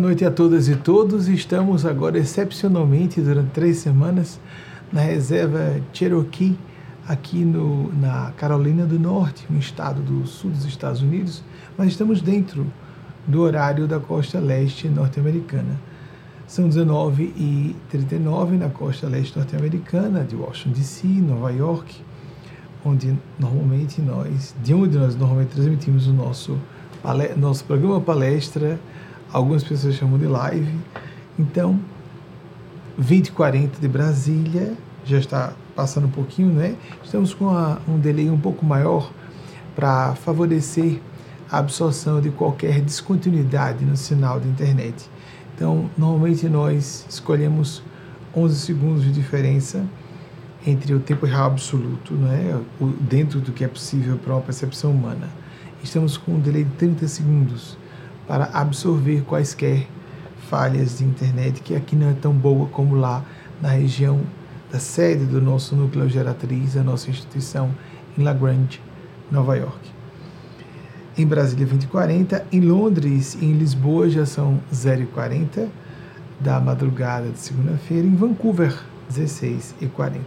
Noite a todas e todos. Estamos agora excepcionalmente durante três semanas na reserva Cherokee, aqui no, na Carolina do Norte, um estado do sul dos Estados Unidos, mas estamos dentro do horário da costa leste norte-americana. São 19h39 na costa leste norte-americana, de Washington DC, Nova York, onde normalmente nós, de onde nós normalmente transmitimos o nosso, nosso programa palestra, algumas pessoas chamam de live. Então, 2040 de Brasília, já está passando um pouquinho, né? Estamos com a, um delay um pouco maior para favorecer a absorção de qualquer descontinuidade no sinal da internet. Então, normalmente nós escolhemos 11 segundos de diferença entre o tempo real absoluto, né, dentro do que é possível para uma percepção humana. Estamos com um delay de 30 segundos para absorver quaisquer falhas de internet, que aqui não é tão boa como lá na região da sede do nosso núcleo geratriz, a nossa instituição em La Grande, Nova York em Brasília 20h40, em Londres e em Lisboa já são 0h40 da madrugada de segunda-feira, em Vancouver 16h40.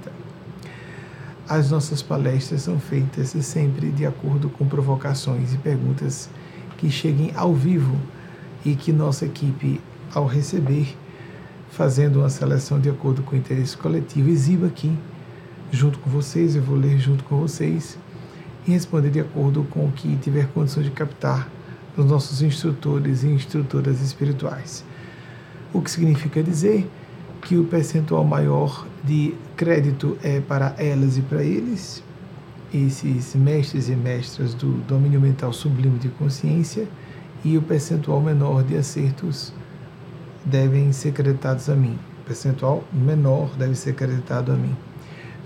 As nossas palestras são feitas sempre de acordo com provocações e perguntas que cheguem ao vivo e que nossa equipe, ao receber, fazendo uma seleção de acordo com o interesse coletivo, exiba aqui, junto com vocês, eu vou ler junto com vocês e responder de acordo com o que tiver condições de captar dos nossos instrutores e instrutoras espirituais. O que significa dizer que o percentual maior de crédito é para elas e para eles, esses mestres e mestras do domínio mental sublime de consciência, e o percentual menor de acertos devem ser creditados a mim. O percentual menor deve ser creditado a mim.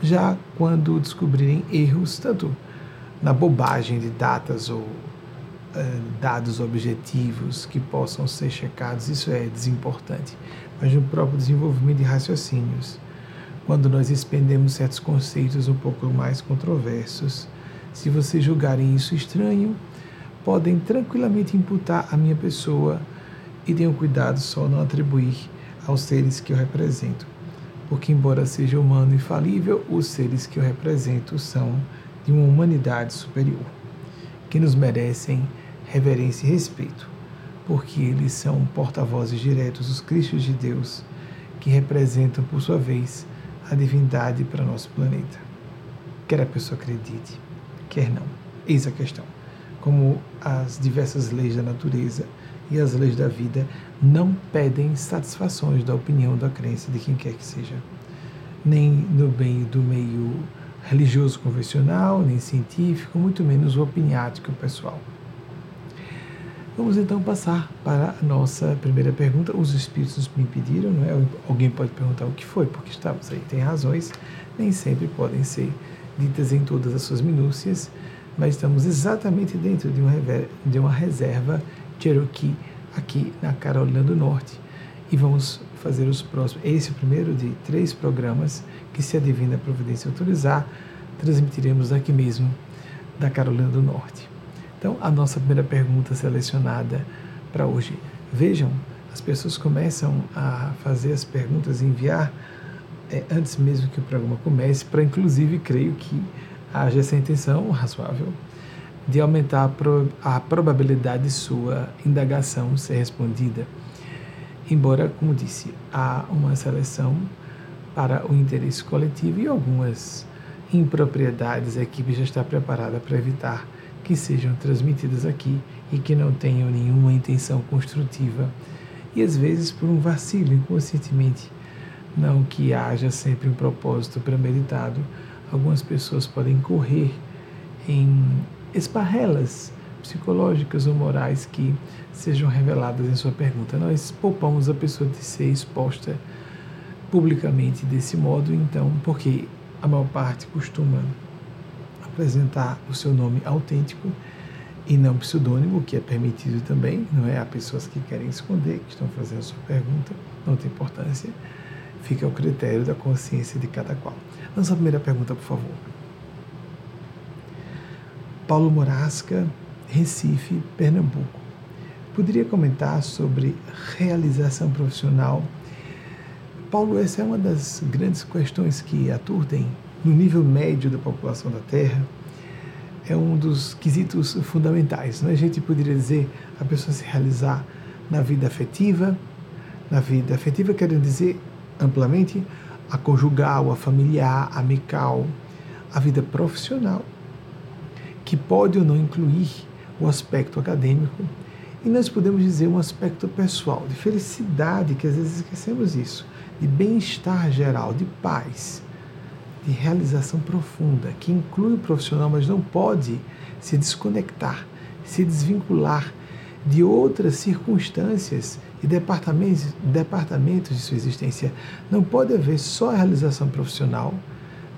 Já quando descobrirem erros, tanto na bobagem de datas ou uh, dados objetivos que possam ser checados, isso é desimportante, mas no próprio desenvolvimento de raciocínios. Quando nós expendemos certos conceitos um pouco mais controversos, se vocês julgarem isso estranho, podem tranquilamente imputar a minha pessoa e tenham cuidado só não atribuir aos seres que eu represento. Porque, embora seja humano e falível, os seres que eu represento são de uma humanidade superior, que nos merecem reverência e respeito, porque eles são porta-vozes diretos dos Cristos de Deus, que representam, por sua vez, a divindade para nosso planeta. Quer a pessoa acredite, quer não. Eis a questão. Como as diversas leis da natureza e as leis da vida não pedem satisfações da opinião da crença de quem quer que seja, nem no bem do meio religioso convencional, nem científico, muito menos o opiniático pessoal. Vamos então passar para a nossa primeira pergunta. Os espíritos me pediram, não é? Alguém pode perguntar o que foi, porque estamos aí. Tem razões, nem sempre podem ser ditas em todas as suas minúcias, mas estamos exatamente dentro de uma, de uma reserva Cherokee aqui na Carolina do Norte. E vamos fazer os próximos. Esse é o primeiro de três programas que, se a Divina Providência autorizar, transmitiremos aqui mesmo da Carolina do Norte. Então, a nossa primeira pergunta selecionada para hoje. Vejam, as pessoas começam a fazer as perguntas enviar é, antes mesmo que o programa comece, para inclusive, creio que haja essa intenção razoável de aumentar a, pro, a probabilidade de sua indagação ser respondida embora, como disse, há uma seleção para o interesse coletivo e algumas impropriedades a equipe já está preparada para evitar que sejam transmitidas aqui e que não tenham nenhuma intenção construtiva e às vezes por um vacilo inconscientemente, não que haja sempre um propósito premeditado, algumas pessoas podem correr em esparrelas psicológicas ou morais que sejam reveladas em sua pergunta. Nós poupamos a pessoa de ser exposta publicamente desse modo, então, porque a maior parte costuma apresentar o seu nome autêntico e não pseudônimo, que é permitido também, não é? Há pessoas que querem esconder, que estão fazendo a sua pergunta, não tem importância, fica ao critério da consciência de cada qual. Nossa primeira pergunta, por favor. Paulo Morasca Recife, Pernambuco. poderia comentar sobre realização profissional. Paulo, essa é uma das grandes questões que aturdem no nível médio da população da Terra. É um dos quesitos fundamentais. Né? A gente poderia dizer a pessoa se realizar na vida afetiva, na vida afetiva querendo dizer amplamente a conjugal, a familiar, a amical, a vida profissional, que pode ou não incluir o aspecto acadêmico, e nós podemos dizer um aspecto pessoal, de felicidade, que às vezes esquecemos isso, de bem-estar geral, de paz, de realização profunda, que inclui o profissional, mas não pode se desconectar, se desvincular de outras circunstâncias e departamentos, departamentos de sua existência. Não pode haver só a realização profissional,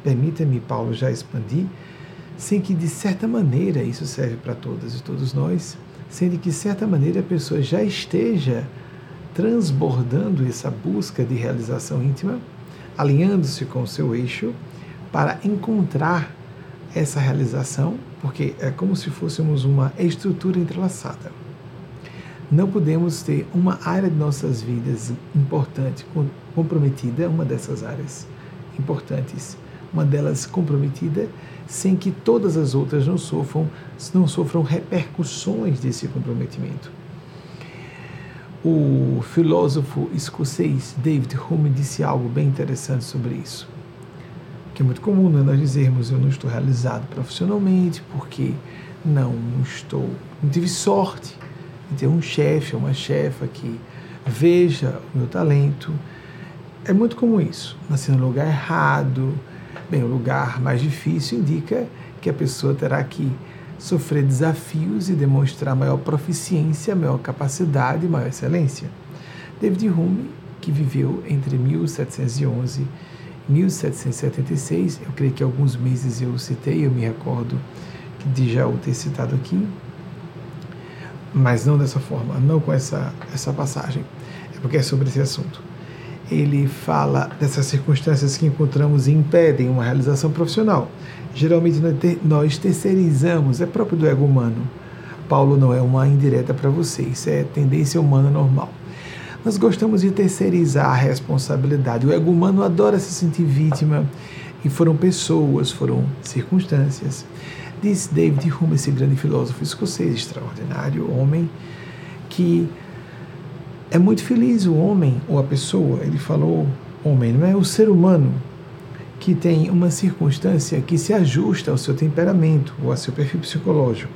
permita-me, Paulo, já expandir, sem que, de certa maneira, isso serve para todas e todos nós, sendo que, de certa maneira, a pessoa já esteja transbordando essa busca de realização íntima, alinhando-se com o seu eixo, para encontrar essa realização, porque é como se fôssemos uma estrutura entrelaçada. Não podemos ter uma área de nossas vidas importante, comprometida, uma dessas áreas importantes, uma delas comprometida, sem que todas as outras não sofram, não sofram repercussões desse comprometimento. O filósofo escocês David Hume disse algo bem interessante sobre isso. Que é muito comum né, nós dizermos eu não estou realizado profissionalmente porque não estou, não tive sorte de ter um chefe ou uma chefa que veja o meu talento. É muito comum isso. Nascer no lugar errado, bem, o lugar mais difícil indica que a pessoa terá que sofrer desafios e demonstrar maior proficiência, maior capacidade, maior excelência. David Hume, que viveu entre 1711 e 1776, eu creio que alguns meses eu citei, eu me recordo de já o ter citado aqui, mas não dessa forma, não com essa, essa passagem, é porque é sobre esse assunto. Ele fala dessas circunstâncias que encontramos e impedem uma realização profissional. Geralmente nós terceirizamos, é próprio do ego humano. Paulo não é uma indireta para você, isso é tendência humana normal. Nós gostamos de terceirizar a responsabilidade. O ego humano adora se sentir vítima e foram pessoas, foram circunstâncias Diz David Hume, esse grande filósofo escocês extraordinário, homem que é muito feliz o homem ou a pessoa, ele falou homem, não é o ser humano que tem uma circunstância que se ajusta ao seu temperamento ou ao seu perfil psicológico.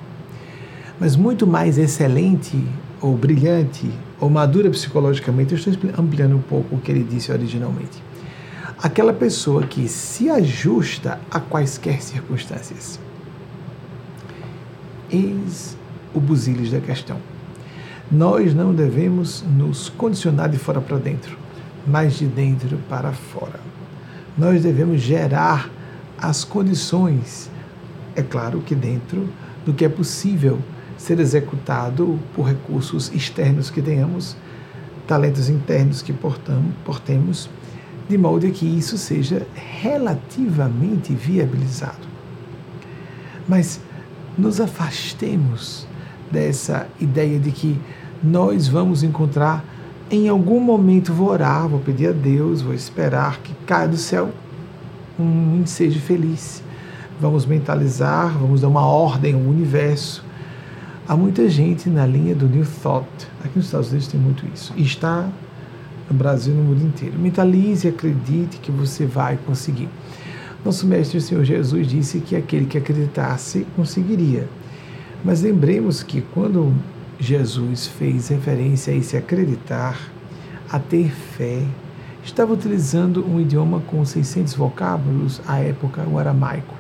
Mas muito mais excelente ou brilhante ou madura psicologicamente, eu estou ampliando um pouco o que ele disse originalmente. Aquela pessoa que se ajusta a quaisquer circunstâncias. Eis o busilis da questão. Nós não devemos nos condicionar de fora para dentro, mas de dentro para fora. Nós devemos gerar as condições, é claro que dentro do que é possível ser executado por recursos externos que tenhamos, talentos internos que portamos, portemos, de modo que isso seja relativamente viabilizado. Mas nos afastemos dessa ideia de que nós vamos encontrar em algum momento vou orar, vou pedir a Deus, vou esperar que caia do céu um ensejo feliz. Vamos mentalizar, vamos dar uma ordem ao universo. Há muita gente na linha do New Thought. Aqui nos Estados Unidos tem muito isso. E está no Brasil e no mundo inteiro. Mentalize, acredite que você vai conseguir. Nosso Mestre o Senhor Jesus disse que aquele que acreditasse conseguiria. Mas lembremos que quando Jesus fez referência a esse acreditar, a ter fé, estava utilizando um idioma com 600 vocábulos, à época o aramaico.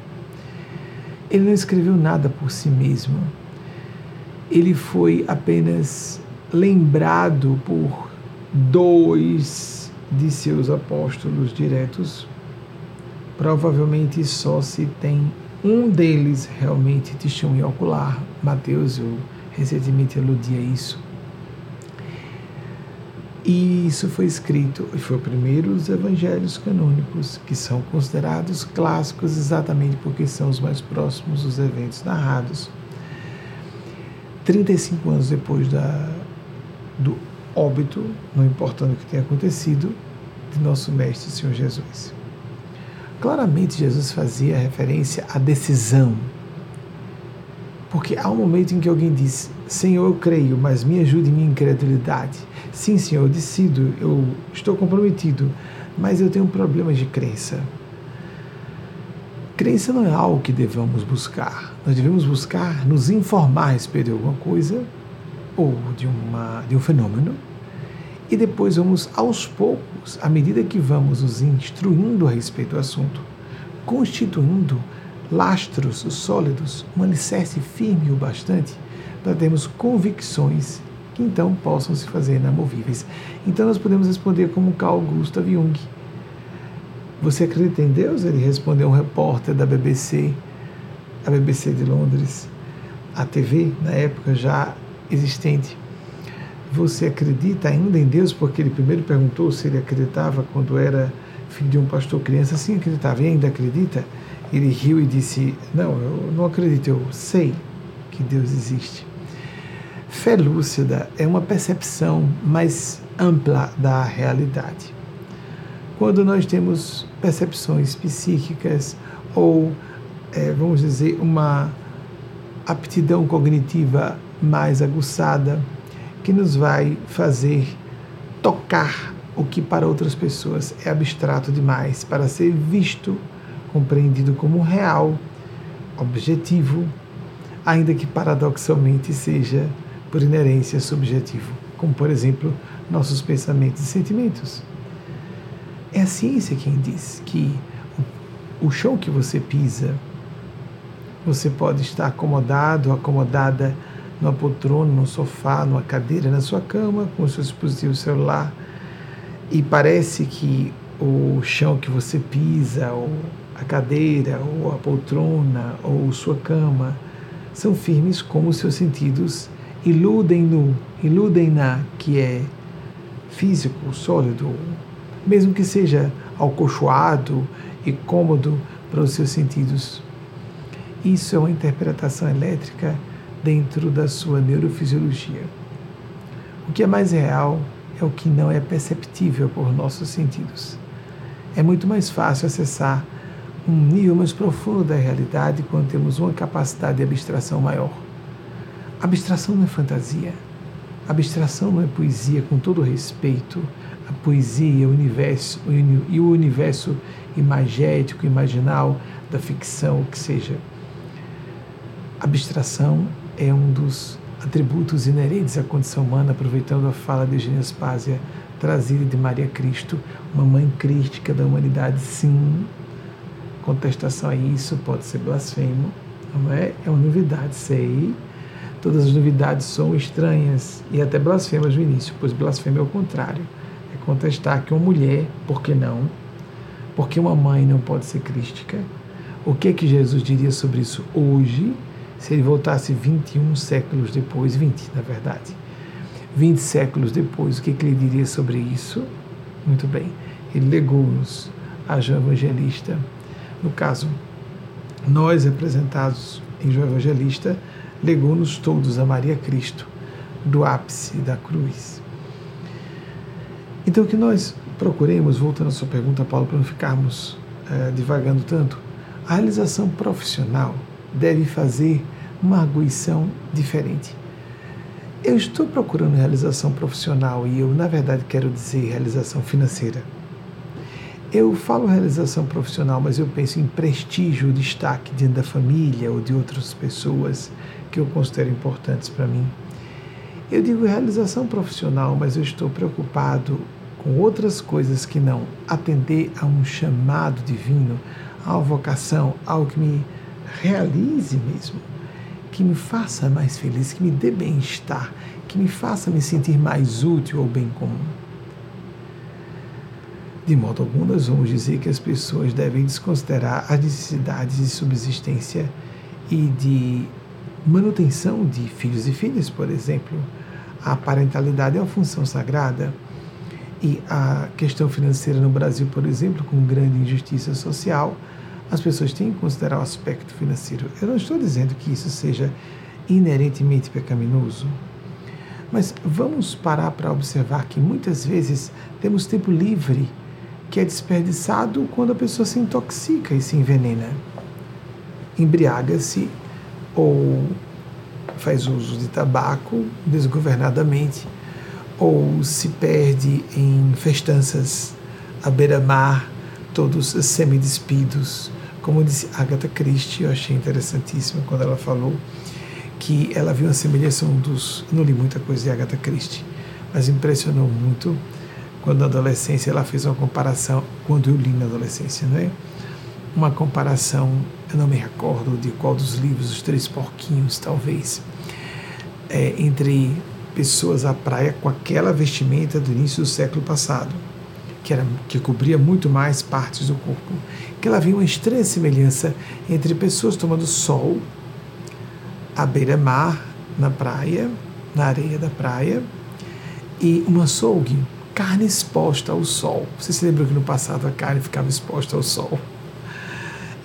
Ele não escreveu nada por si mesmo. Ele foi apenas lembrado por dois de seus apóstolos diretos provavelmente só se tem um deles realmente testemunho ocular. Mateus, eu recentemente aludia isso. E isso foi escrito, foi o primeiro dos evangelhos canônicos, que são considerados clássicos exatamente porque são os mais próximos dos eventos narrados. 35 anos depois da do óbito, não importando o que tenha acontecido, de nosso Mestre Senhor Jesus. Claramente, Jesus fazia referência à decisão. Porque há um momento em que alguém diz: Senhor, eu creio, mas me ajude em minha incredulidade. Sim, Senhor, eu decido, eu estou comprometido, mas eu tenho um problema de crença. Crença não é algo que devamos buscar. Nós devemos buscar nos informar a respeito de alguma coisa ou de, uma, de um fenômeno e depois vamos aos poucos, à medida que vamos nos instruindo a respeito do assunto, constituindo lastros sólidos, um alicerce firme o bastante para termos convicções que então possam se fazer inamovíveis. Então nós podemos responder como Carl Gustav Jung. Você acredita em Deus? Ele respondeu um repórter da BBC, a BBC de Londres, a TV, na época já existente. Você acredita ainda em Deus? Porque ele primeiro perguntou se ele acreditava quando era filho de um pastor criança. Sim, acreditava. E ainda acredita? Ele riu e disse: Não, eu não acredito, eu sei que Deus existe. Fé lúcida é uma percepção mais ampla da realidade. Quando nós temos percepções psíquicas ou, é, vamos dizer, uma aptidão cognitiva mais aguçada, que nos vai fazer tocar o que para outras pessoas é abstrato demais para ser visto, compreendido como real, objetivo, ainda que paradoxalmente seja por inerência subjetivo, como por exemplo nossos pensamentos e sentimentos. É a ciência quem diz que o chão que você pisa, você pode estar acomodado, acomodada numa poltrona, num sofá, numa cadeira, na sua cama, com o seu dispositivo celular, e parece que o chão que você pisa, ou a cadeira, ou a poltrona, ou sua cama, são firmes como os seus sentidos iludem-no, iludem-na, que é físico, sólido, mesmo que seja alcochoado e cômodo para os seus sentidos. Isso é uma interpretação elétrica dentro da sua neurofisiologia. O que é mais real é o que não é perceptível por nossos sentidos. É muito mais fácil acessar um nível mais profundo da realidade quando temos uma capacidade de abstração maior. Abstração não é fantasia. Abstração não é poesia, com todo respeito. A poesia, o universo e o universo imagético, imaginal, da ficção, o que seja. Abstração é um dos atributos inerentes à condição humana, aproveitando a fala de Eugênia Spásia, trazida de Maria Cristo, uma mãe crística da humanidade, sim. Contestação a isso pode ser blasfemo, não é? É uma novidade, sei. Todas as novidades são estranhas e até blasfemas no início, pois blasfêmia é o contrário. É contestar que uma mulher, por que não? Porque uma mãe não pode ser crística? O que é que Jesus diria sobre isso hoje? se ele voltasse 21 séculos depois, 20 na verdade, 20 séculos depois, o que, que ele diria sobre isso? Muito bem, ele legou-nos a João Evangelista. No caso, nós representados em João Evangelista, legou-nos todos a Maria Cristo, do ápice da cruz. Então, que nós procuremos, voltando à sua pergunta, Paulo, para não ficarmos é, divagando tanto, a realização profissional deve fazer uma arguição diferente. Eu estou procurando realização profissional e eu, na verdade, quero dizer realização financeira. Eu falo realização profissional, mas eu penso em prestígio, destaque dentro da família ou de outras pessoas que eu considero importantes para mim. Eu digo realização profissional, mas eu estou preocupado com outras coisas que não atender a um chamado divino, a vocação, algo que me realize mesmo que me faça mais feliz, que me dê bem-estar, que me faça me sentir mais útil ao bem comum. De modo algum, nós vamos dizer que as pessoas devem desconsiderar as necessidades de subsistência e de manutenção de filhos e filhas, por exemplo. A parentalidade é uma função sagrada e a questão financeira no Brasil, por exemplo, com grande injustiça social, as pessoas têm que considerar o aspecto financeiro. Eu não estou dizendo que isso seja inerentemente pecaminoso, Mas vamos parar para observar que muitas vezes temos tempo livre que é desperdiçado quando a pessoa se intoxica e se envenena. Embriaga-se ou faz uso de tabaco desgovernadamente ou se perde em festanças à beira-mar, todos semidespidos. Como disse Agatha Christie, eu achei interessantíssimo quando ela falou que ela viu a semelhança um dos. Não li muita coisa de Agatha Christie, mas impressionou muito quando na adolescência ela fez uma comparação, quando eu li na adolescência, não é? Uma comparação, eu não me recordo de qual dos livros, Os Três Porquinhos, talvez, é, entre pessoas à praia com aquela vestimenta do início do século passado, que, era, que cobria muito mais partes do corpo, que ela viu uma estranha semelhança entre pessoas tomando sol à beira-mar, na praia, na areia da praia, e um açougue, carne exposta ao sol. Você se lembra que no passado a carne ficava exposta ao sol?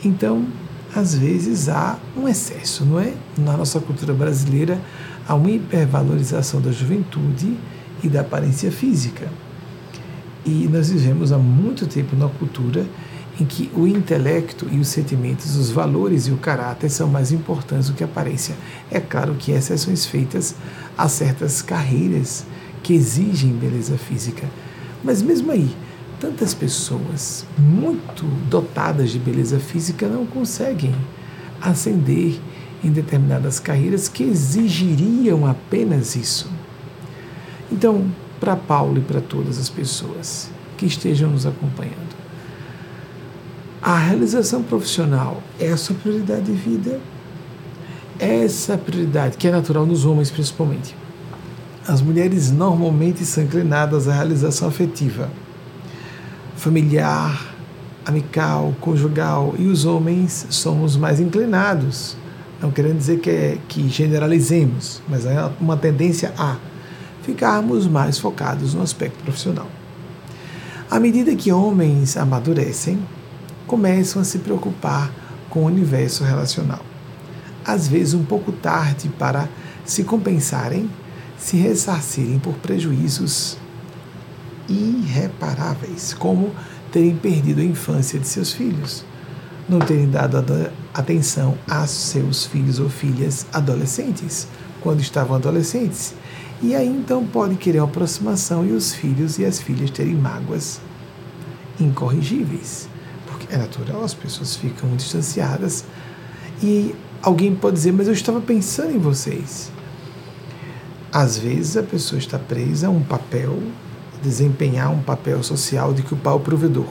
Então, às vezes há um excesso, não é? Na nossa cultura brasileira, há uma hipervalorização da juventude e da aparência física. E nós vivemos há muito tempo numa cultura em que o intelecto e os sentimentos, os valores e o caráter são mais importantes do que a aparência. É claro que exceções feitas a certas carreiras que exigem beleza física. Mas mesmo aí, tantas pessoas muito dotadas de beleza física não conseguem ascender em determinadas carreiras que exigiriam apenas isso. Então, para Paulo e para todas as pessoas que estejam nos acompanhando, a realização profissional é a sua prioridade de vida. Essa prioridade, que é natural nos homens principalmente. As mulheres normalmente são inclinadas à realização afetiva, familiar, amical, conjugal, e os homens somos mais inclinados não querendo dizer que, é, que generalizemos, mas é uma tendência a ficarmos mais focados no aspecto profissional. À medida que homens amadurecem, começam a se preocupar com o universo relacional. Às vezes, um pouco tarde para se compensarem, se ressarcirem por prejuízos irreparáveis, como terem perdido a infância de seus filhos, não terem dado atenção a seus filhos ou filhas adolescentes, quando estavam adolescentes. E aí então pode querer uma aproximação e os filhos e as filhas terem mágoas incorrigíveis. Porque é natural, as pessoas ficam distanciadas e alguém pode dizer, mas eu estava pensando em vocês. Às vezes a pessoa está presa a um papel, desempenhar um papel social de culpar o provedor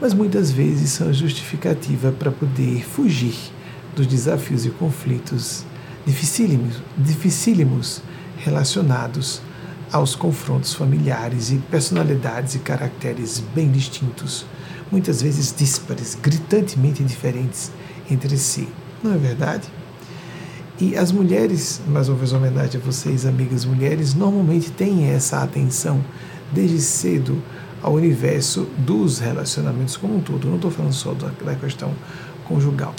mas muitas vezes são justificativa para poder fugir dos desafios e conflitos dificílimos, dificílimos relacionados aos confrontos familiares e personalidades e caracteres bem distintos, muitas vezes díspares, gritantemente diferentes entre si. Não é verdade? E as mulheres, mais uma vez homenagem a vocês, amigas mulheres, normalmente têm essa atenção desde cedo ao universo dos relacionamentos como um todo. não estou falando só da, da questão conjugal.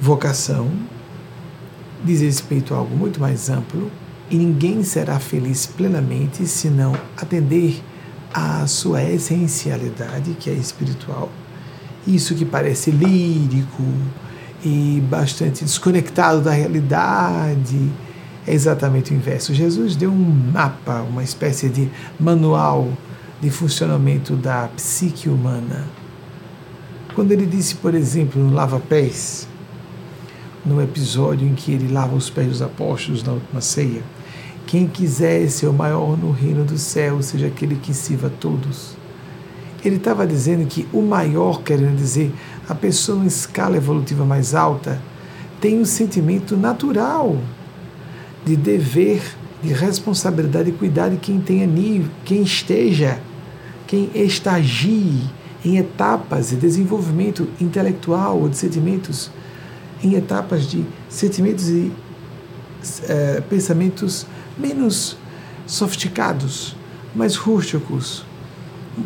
Vocação diz respeito a algo muito mais amplo e ninguém será feliz plenamente se não atender à sua essencialidade, que é espiritual. Isso que parece lírico e bastante desconectado da realidade é exatamente o inverso. Jesus deu um mapa, uma espécie de manual de funcionamento da psique humana. Quando ele disse, por exemplo, no lava-pés, no episódio em que ele lava os pés dos apóstolos na última ceia, quem quiser ser o maior no reino do céu, seja aquele que sirva todos. Ele estava dizendo que o maior, querendo dizer, a pessoa em escala evolutiva mais alta, tem um sentimento natural de dever, de responsabilidade e cuidar de quem tenha nível, quem esteja quem estagie em etapas de desenvolvimento intelectual ou de sentimentos, em etapas de sentimentos e é, pensamentos menos sofisticados, mais rústicos,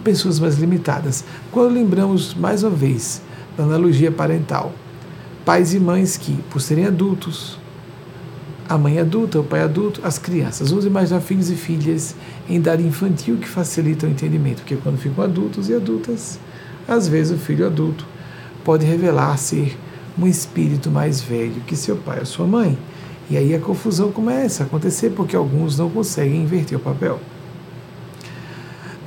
pessoas mais limitadas. Quando lembramos mais uma vez da analogia parental, pais e mães que, por serem adultos, a mãe adulta, o pai adulto, as crianças. Vamos imaginar filhos e filhas em idade infantil que facilita o entendimento, porque quando ficam adultos e adultas, às vezes o filho adulto pode revelar ser um espírito mais velho que seu pai ou sua mãe. E aí a confusão começa a acontecer porque alguns não conseguem inverter o papel.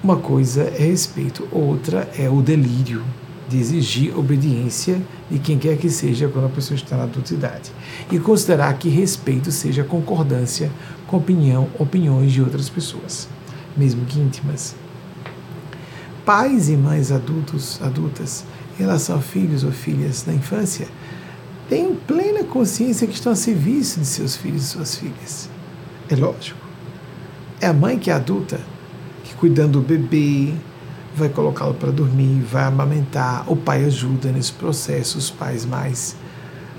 Uma coisa é respeito, outra é o delírio de exigir obediência de quem quer que seja quando a pessoa está na adultidade. E considerar que respeito seja concordância com opinião, opiniões de outras pessoas, mesmo que íntimas. Pais e mães adultos, adultas, em relação a filhos ou filhas na infância, têm plena consciência que estão a serviço de seus filhos e suas filhas. É lógico. É a mãe que é adulta, que cuidando do bebê, vai colocá-lo para dormir, vai amamentar. O pai ajuda nesse processo, os pais mais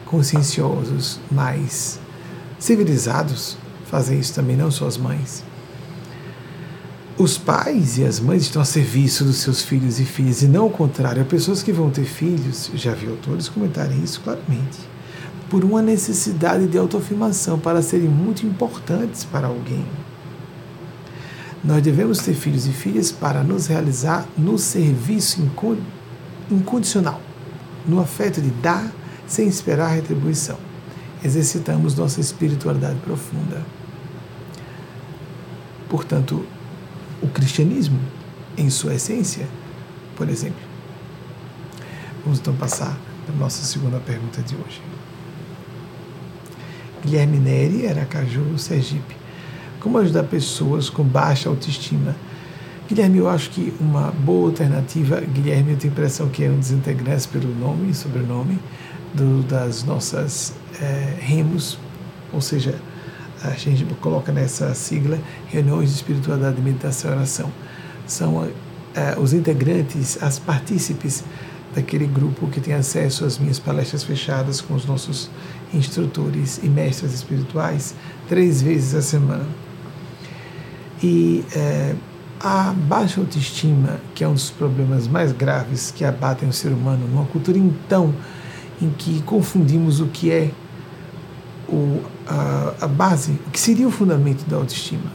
conscienciosos, mais civilizados fazem isso também, não só as mães. Os pais e as mães estão a serviço dos seus filhos e filhas, e não o contrário. Pessoas que vão ter filhos, já vi autores comentarem isso claramente, por uma necessidade de autoafirmação, para serem muito importantes para alguém nós devemos ter filhos e filhas para nos realizar no serviço incondicional, no afeto de dar sem esperar retribuição. Exercitamos nossa espiritualidade profunda. Portanto, o cristianismo, em sua essência, por exemplo. Vamos então passar para a nossa segunda pergunta de hoje. Guilherme Neri, Aracaju, Sergipe. Como ajudar pessoas com baixa autoestima? Guilherme, eu acho que uma boa alternativa, Guilherme, eu tenho a impressão que é um dos integrantes pelo nome e sobrenome do, das nossas é, remos, ou seja, a gente coloca nessa sigla reuniões de espiritualidade, meditação e oração. São é, os integrantes, as partícipes daquele grupo que tem acesso às minhas palestras fechadas com os nossos instrutores e mestres espirituais três vezes a semana. E é, a baixa autoestima, que é um dos problemas mais graves que abatem o ser humano, numa cultura então em que confundimos o que é o, a, a base, o que seria o fundamento da autoestima.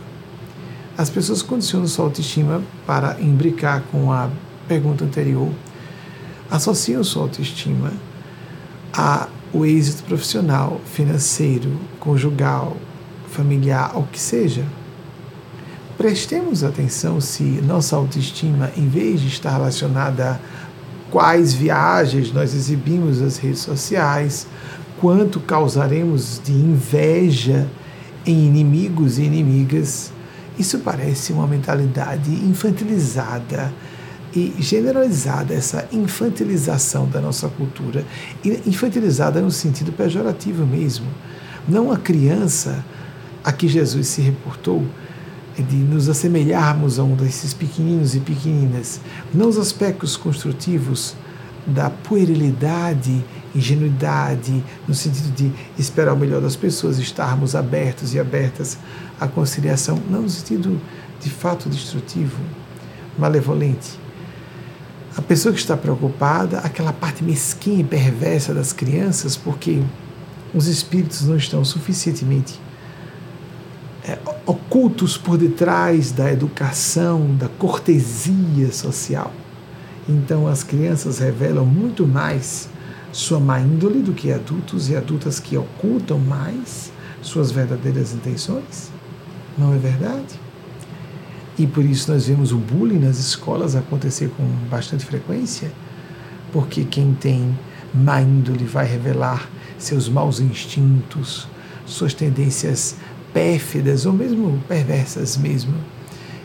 As pessoas condicionam sua autoestima para imbricar com a pergunta anterior, associam sua autoestima a o êxito profissional, financeiro, conjugal, familiar, ao que seja. Prestemos atenção se nossa autoestima, em vez de estar relacionada a quais viagens nós exibimos nas redes sociais, quanto causaremos de inveja em inimigos e inimigas, isso parece uma mentalidade infantilizada e generalizada, essa infantilização da nossa cultura, infantilizada no sentido pejorativo mesmo. Não a criança a que Jesus se reportou, de nos assemelharmos a um desses pequeninos e pequeninas, não os aspectos construtivos da puerilidade, ingenuidade, no sentido de esperar o melhor das pessoas, estarmos abertos e abertas à conciliação, não no sentido de fato destrutivo, malevolente. A pessoa que está preocupada, aquela parte mesquinha e perversa das crianças, porque os espíritos não estão suficientemente é, ocultos por detrás da educação, da cortesia social. Então as crianças revelam muito mais sua má índole do que adultos e adultas que ocultam mais suas verdadeiras intenções. Não é verdade? E por isso nós vemos o bullying nas escolas acontecer com bastante frequência, porque quem tem má índole vai revelar seus maus instintos, suas tendências pérfidas ou mesmo perversas mesmo.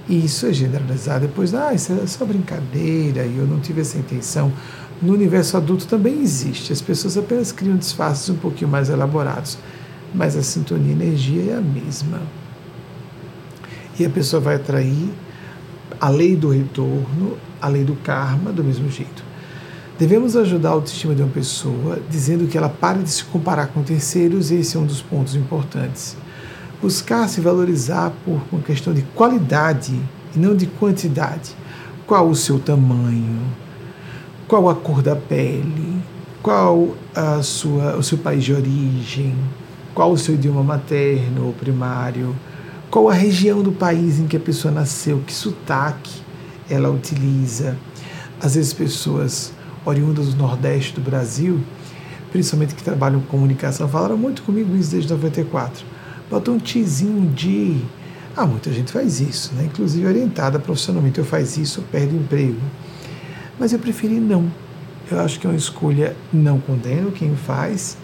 E isso é generalizado. Depois, ah, isso é só brincadeira e eu não tive essa intenção. No universo adulto também existe. As pessoas apenas criam disfarces um pouquinho mais elaborados, mas a sintonia e energia é a mesma. E a pessoa vai atrair a lei do retorno, a lei do karma, do mesmo jeito. Devemos ajudar a autoestima de uma pessoa dizendo que ela pare de se comparar com terceiros, esse é um dos pontos importantes buscar se valorizar por uma questão de qualidade e não de quantidade. Qual o seu tamanho? Qual a cor da pele? Qual a sua, o seu país de origem? qual o seu idioma materno ou primário, qual a região do país em que a pessoa nasceu, que sotaque ela utiliza. Às vezes, pessoas oriundas do Nordeste do Brasil, principalmente que trabalham com comunicação, falaram muito comigo isso desde 94. Botam um tizinho de. Ah, muita gente faz isso, né? inclusive orientada profissionalmente, eu faz isso, eu perdo emprego. Mas eu preferi não. Eu acho que é uma escolha, não condeno quem faz,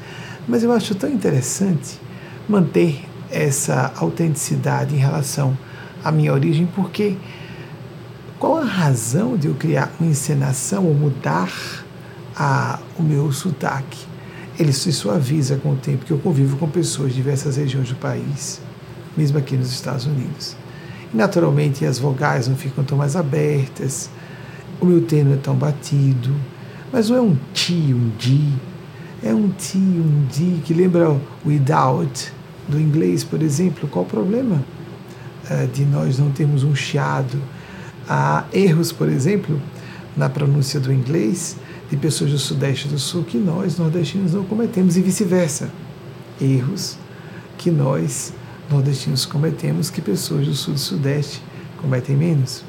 mas eu acho tão interessante manter essa autenticidade em relação à minha origem, porque qual a razão de eu criar uma encenação ou mudar a, o meu sotaque? Ele se suaviza com o tempo que eu convivo com pessoas de diversas regiões do país, mesmo aqui nos Estados Unidos. E, naturalmente, as vogais não ficam tão mais abertas, o meu T não é tão batido, mas não é um ti, um di, é um ti, um di que lembra o without, do inglês, por exemplo, qual o problema uh, de nós não termos um chiado? Há erros, por exemplo, na pronúncia do inglês de pessoas do Sudeste e do Sul que nós, nordestinos, não cometemos e vice-versa. Erros que nós, nordestinos, cometemos que pessoas do Sul e do Sudeste cometem menos.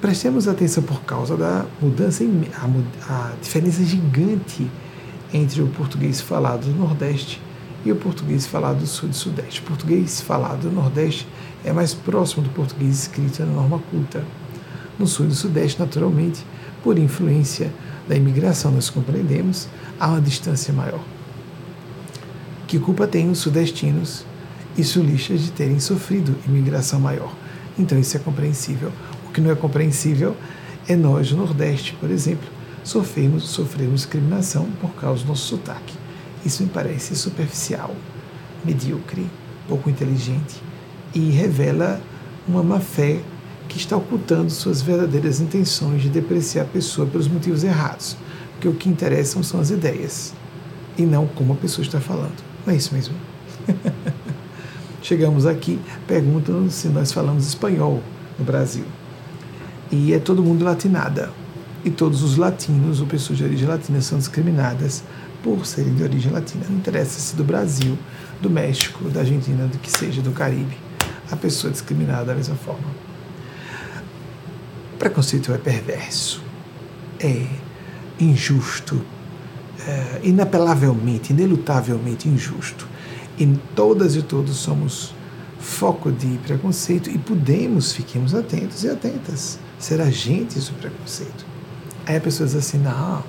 Prestemos atenção por causa da mudança, a, a diferença gigante entre o português falado do Nordeste e o português falado do sul e sudeste. O português falado do nordeste é mais próximo do português escrito na norma culta. No sul e no sudeste, naturalmente, por influência da imigração, nós compreendemos, há uma distância maior. Que culpa tem os sudestinos e sulistas de terem sofrido imigração maior? Então isso é compreensível. O que não é compreensível é nós, no Nordeste, por exemplo, sofremos, sofremos discriminação por causa do nosso sotaque. Isso me parece superficial, medíocre, pouco inteligente e revela uma má fé que está ocultando suas verdadeiras intenções de depreciar a pessoa pelos motivos errados, porque o que interessam são as ideias e não como a pessoa está falando. Não é isso mesmo? Chegamos aqui perguntando se nós falamos espanhol no Brasil. E é todo mundo latinada. E todos os latinos ou pessoas de origem latina são discriminadas por serem de origem latina. Não interessa se do Brasil, do México, da Argentina, do que seja, do Caribe. A pessoa é discriminada da mesma forma. Preconceito é perverso, é injusto, é inapelavelmente, inelutavelmente injusto. E todas e todos somos foco de preconceito e podemos, fiquemos atentos e atentas, ser agentes do preconceito. Aí a pessoa diz assim: não,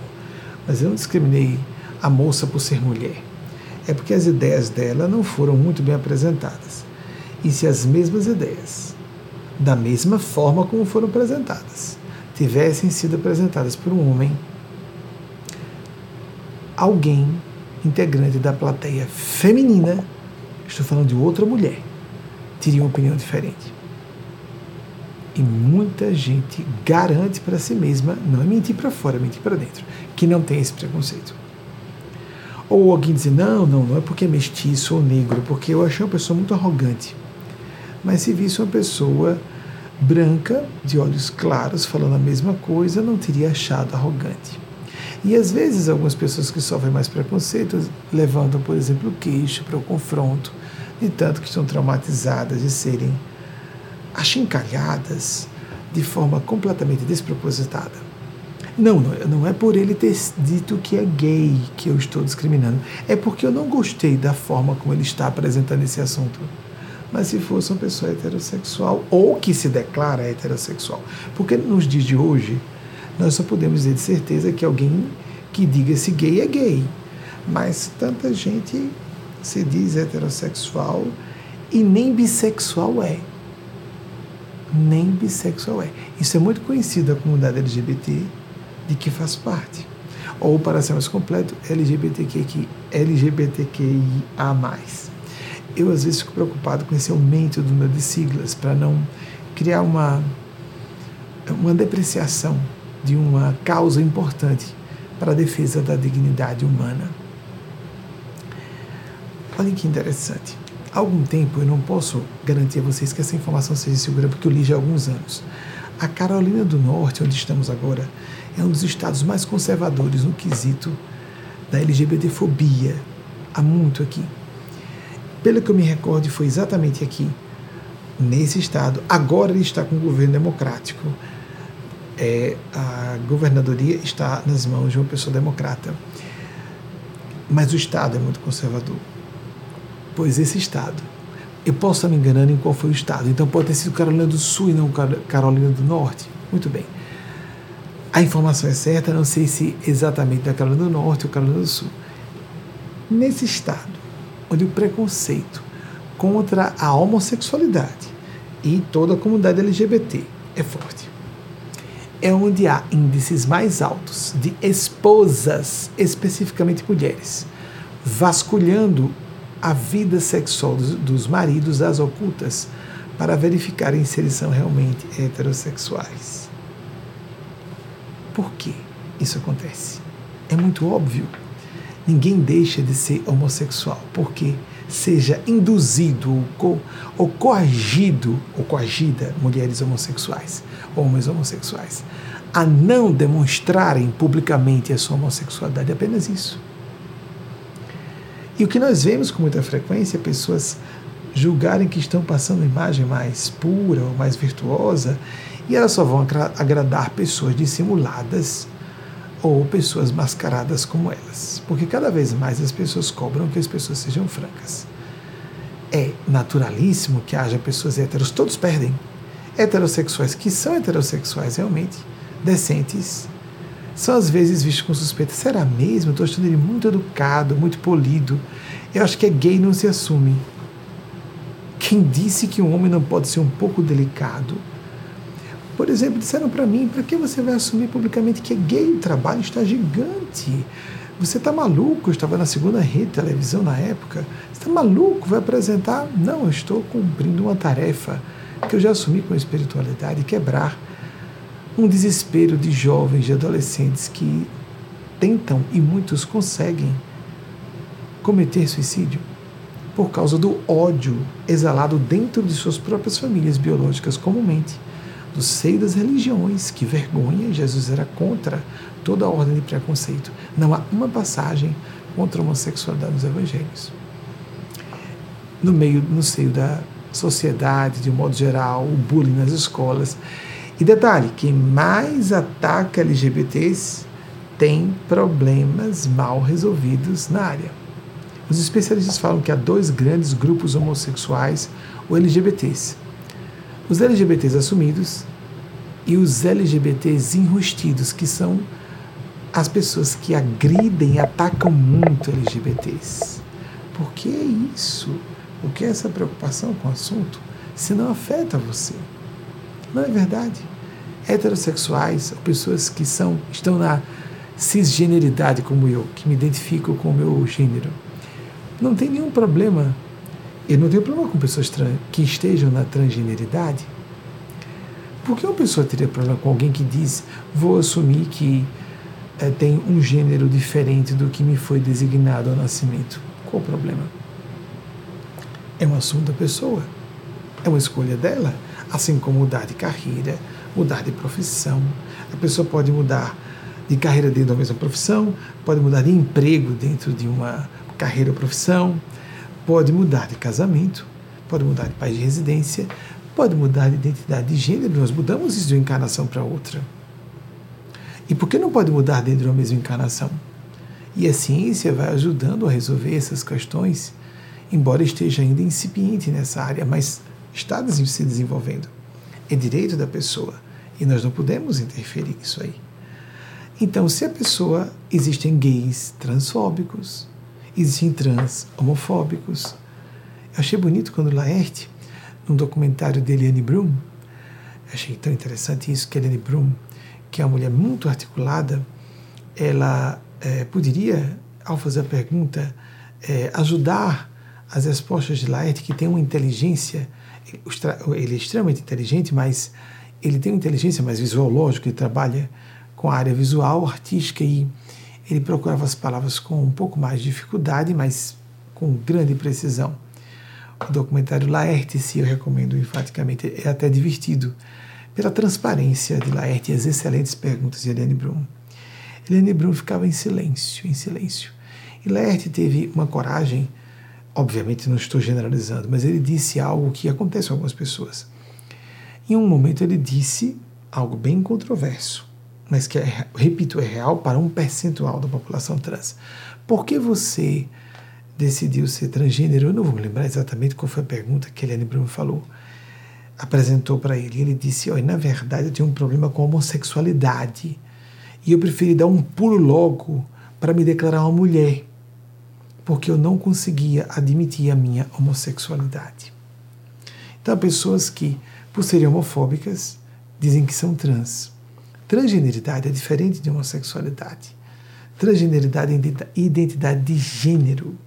mas eu não discriminei a moça por ser mulher. É porque as ideias dela não foram muito bem apresentadas. E se as mesmas ideias, da mesma forma como foram apresentadas, tivessem sido apresentadas por um homem, alguém integrante da plateia feminina, estou falando de outra mulher, teria uma opinião diferente. E muita gente garante para si mesma, não é mentir para fora, é mentir para dentro, que não tem esse preconceito. Ou alguém dizer, não, não, não é porque é mestiço ou negro, porque eu achei uma pessoa muito arrogante. Mas se visse uma pessoa branca, de olhos claros, falando a mesma coisa, não teria achado arrogante. E às vezes algumas pessoas que sofrem mais preconceito levantam, por exemplo, o queixo para o confronto, de tanto que estão traumatizadas de serem achincalhadas de forma completamente despropositada. Não, não é por ele ter dito que é gay que eu estou discriminando. É porque eu não gostei da forma como ele está apresentando esse assunto. Mas se fosse uma pessoa heterossexual ou que se declara heterossexual. Porque nos dias de hoje, nós só podemos dizer de certeza que alguém que diga esse gay é gay. Mas tanta gente se diz heterossexual e nem bissexual é. Nem bissexual é. Isso é muito conhecido da comunidade LGBT de que faz parte. Ou, para ser mais completo, LGBTQ, LGBTQIA. Eu, às vezes, fico preocupado com esse aumento do número de siglas para não criar uma, uma depreciação de uma causa importante para a defesa da dignidade humana. Olhem que interessante. Há algum tempo eu não posso garantir a vocês que essa informação seja segura, porque eu li já há alguns anos. A Carolina do Norte, onde estamos agora, é um dos estados mais conservadores no quesito da LGBTfobia. Há muito aqui. Pelo que eu me recordo, foi exatamente aqui, nesse estado. Agora ele está com o governo democrático. É, a governadoria está nas mãos de uma pessoa democrata. Mas o estado é muito conservador. Pois esse estado, eu posso estar me enganando em qual foi o estado. Então pode ter sido Carolina do Sul e não Carolina do Norte. Muito bem. A informação é certa, não sei se exatamente da Carolina do Norte ou Carolina do Sul. Nesse estado, onde o preconceito contra a homossexualidade e toda a comunidade LGBT é forte. É onde há índices mais altos de esposas, especificamente mulheres, vasculhando a vida sexual dos, dos maridos às ocultas para verificar se eles são realmente heterossexuais. Por que isso acontece? É muito óbvio. Ninguém deixa de ser homossexual porque seja induzido ou, co ou coagido ou coagida mulheres homossexuais, homens homossexuais, a não demonstrarem publicamente a sua homossexualidade. É apenas isso. E o que nós vemos com muita frequência é pessoas julgarem que estão passando uma imagem mais pura ou mais virtuosa e elas só vão agradar pessoas dissimuladas ou pessoas mascaradas como elas. Porque cada vez mais as pessoas cobram que as pessoas sejam francas. É naturalíssimo que haja pessoas héteros, todos perdem. Heterossexuais que são heterossexuais realmente, decentes, são às vezes vistos com suspeita. Será mesmo? Estou achando ele muito educado, muito polido. Eu acho que é gay não se assume. Quem disse que um homem não pode ser um pouco delicado? Por exemplo, disseram para mim: para que você vai assumir publicamente que é gay? O trabalho está gigante. Você está maluco? Eu estava na segunda rede de televisão na época. Você está maluco? Vai apresentar? Não, eu estou cumprindo uma tarefa que eu já assumi com a espiritualidade quebrar um desespero de jovens, de adolescentes que tentam e muitos conseguem cometer suicídio por causa do ódio exalado dentro de suas próprias famílias biológicas comumente do seio das religiões, que vergonha, Jesus era contra toda a ordem de preconceito. Não há uma passagem contra a homossexualidade nos evangelhos. No meio, no seio da sociedade, de um modo geral, o bullying nas escolas. E detalhe, quem mais ataca LGBTs tem problemas mal resolvidos na área. Os especialistas falam que há dois grandes grupos homossexuais, ou LGBTs. Os LGBTs assumidos e os LGBTs enrustidos, que são as pessoas que agridem atacam muito LGBTs. Por que é isso? O que é essa preocupação com o assunto? Se não afeta você. Não é verdade? Heterossexuais, pessoas que são, estão na cisgeneridade como eu, que me identifico com o meu gênero, não tem nenhum problema. Eu não tenho problema com pessoas que estejam na transgeneridade por que uma pessoa teria problema com alguém que diz, vou assumir que é, tem um gênero diferente do que me foi designado ao nascimento? Qual o problema? É um assunto da pessoa, é uma escolha dela, assim como mudar de carreira, mudar de profissão. A pessoa pode mudar de carreira dentro da mesma profissão, pode mudar de emprego dentro de uma carreira ou profissão, pode mudar de casamento, pode mudar de país de residência, pode mudar de identidade de gênero, nós mudamos isso de uma encarnação para outra. E por que não pode mudar dentro de uma mesma encarnação? E a ciência vai ajudando a resolver essas questões, embora esteja ainda incipiente nessa área, mas está se desenvolvendo. É direito da pessoa e nós não podemos interferir nisso aí. Então, se a pessoa existem gays transfóbicos, existem trans homofóbicos. Eu achei bonito quando Laerte num documentário de Eliane Brum, achei tão interessante isso, que Eliane Brum, que é uma mulher muito articulada, ela é, poderia, ao fazer a pergunta, é, ajudar as respostas de Laerte, que tem uma inteligência, ele é extremamente inteligente, mas ele tem uma inteligência mais visuológica, ele trabalha com a área visual, artística, e ele procurava as palavras com um pouco mais de dificuldade, mas com grande precisão. O documentário Laerte, se eu recomendo enfaticamente, é até divertido, pela transparência de Laerte e as excelentes perguntas de Helene Brum. Helene Brum ficava em silêncio, em silêncio. E Laerte teve uma coragem obviamente não estou generalizando, mas ele disse algo que acontece com algumas pessoas. Em um momento ele disse algo bem controverso, mas que, é, repito, é real para um percentual da população trans. Por que você decidiu ser transgênero? Eu não vou lembrar exatamente qual foi a pergunta que Eliane Bruno falou. Apresentou para ele. Ele disse: Olha, na verdade eu tenho um problema com a homossexualidade. E eu preferi dar um pulo logo para me declarar uma mulher, porque eu não conseguia admitir a minha homossexualidade. Então, pessoas que, por serem homofóbicas, dizem que são trans. Transgeneridade é diferente de homossexualidade. Transgeneridade é identidade de gênero.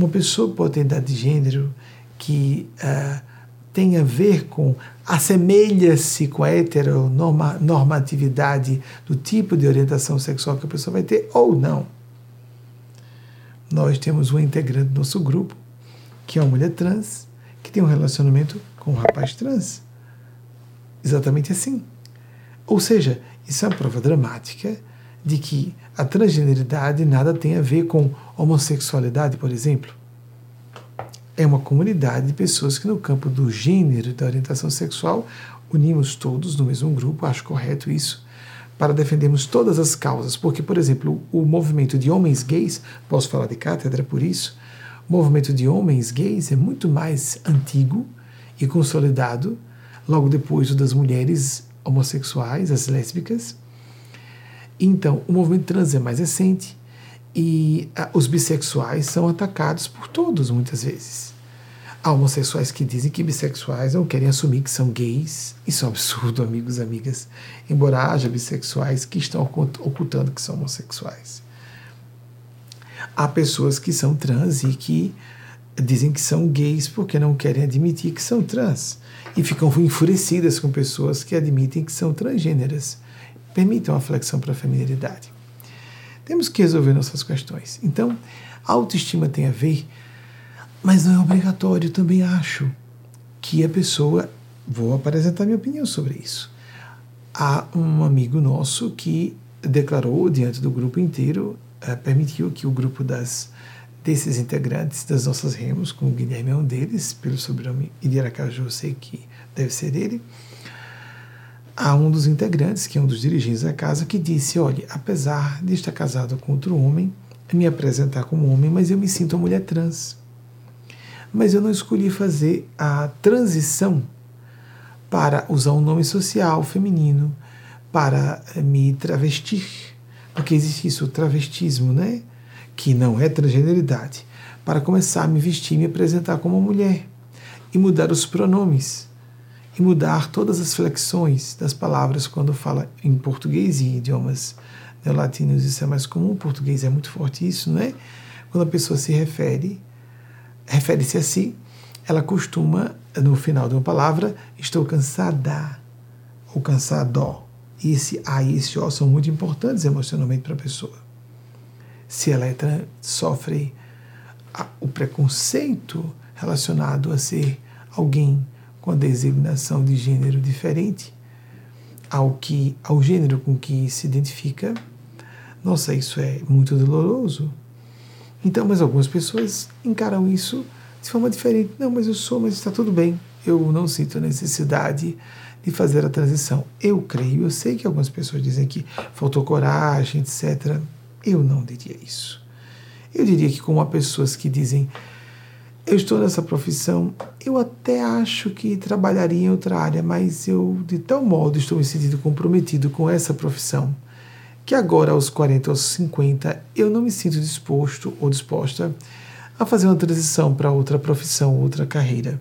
Uma pessoa pode ter identidade de gênero que uh, tem a ver com, assemelha-se com a heteronormatividade do tipo de orientação sexual que a pessoa vai ter ou não. Nós temos um integrante do nosso grupo, que é uma mulher trans, que tem um relacionamento com um rapaz trans. Exatamente assim. Ou seja, isso é uma prova dramática de que a transgeneridade nada tem a ver com homossexualidade, por exemplo é uma comunidade de pessoas que, no campo do gênero e da orientação sexual, unimos todos no mesmo grupo, acho correto isso, para defendermos todas as causas. Porque, por exemplo, o movimento de homens gays, posso falar de cátedra por isso, o movimento de homens gays é muito mais antigo e consolidado, logo depois do das mulheres homossexuais, as lésbicas. Então, o movimento trans é mais recente e ah, os bissexuais são atacados por todos, muitas vezes. Há homossexuais que dizem que bissexuais não querem assumir que são gays. Isso é um absurdo, amigos amigas. Embora haja bissexuais que estão ocultando que são homossexuais. Há pessoas que são trans e que dizem que são gays porque não querem admitir que são trans. E ficam enfurecidas com pessoas que admitem que são transgêneras. Permitam a flexão para a feminilidade. Temos que resolver nossas questões. Então, a autoestima tem a ver mas não é obrigatório, também acho que a pessoa. Vou apresentar minha opinião sobre isso. Há um amigo nosso que declarou diante do grupo inteiro, eh, permitiu que o grupo das desses integrantes das nossas remos, como o Guilherme é um deles, pelo sobrenome Idiracaju, eu sei que deve ser ele. Há um dos integrantes, que é um dos dirigentes da casa, que disse: Olha, apesar de estar casado com outro homem, me apresentar como homem, mas eu me sinto uma mulher trans. Mas eu não escolhi fazer a transição para usar um nome social feminino, para eh, me travestir, porque existe isso, o travestismo, né? Que não é transgeneridade, para começar a me vestir me apresentar como mulher, e mudar os pronomes, e mudar todas as flexões das palavras quando fala em português e idiomas neolatinos, isso é mais comum, o português é muito forte isso, não é? Quando a pessoa se refere refere-se a si, ela costuma, no final de uma palavra, estou cansada ou cansado. E esse A e esse O são muito importantes emocionalmente para a pessoa. Se ela é, sofre a, o preconceito relacionado a ser alguém com a designação de gênero diferente ao que ao gênero com que se identifica, nossa, isso é muito doloroso. Então, mas algumas pessoas encaram isso de forma diferente. Não, mas eu sou, mas está tudo bem. Eu não sinto necessidade de fazer a transição. Eu creio, eu sei que algumas pessoas dizem que faltou coragem, etc. Eu não diria isso. Eu diria que, como há pessoas que dizem, eu estou nessa profissão, eu até acho que trabalharia em outra área, mas eu, de tal modo, estou me sentindo comprometido com essa profissão que agora, aos 40 aos 50, eu não me sinto disposto ou disposta a fazer uma transição para outra profissão, outra carreira.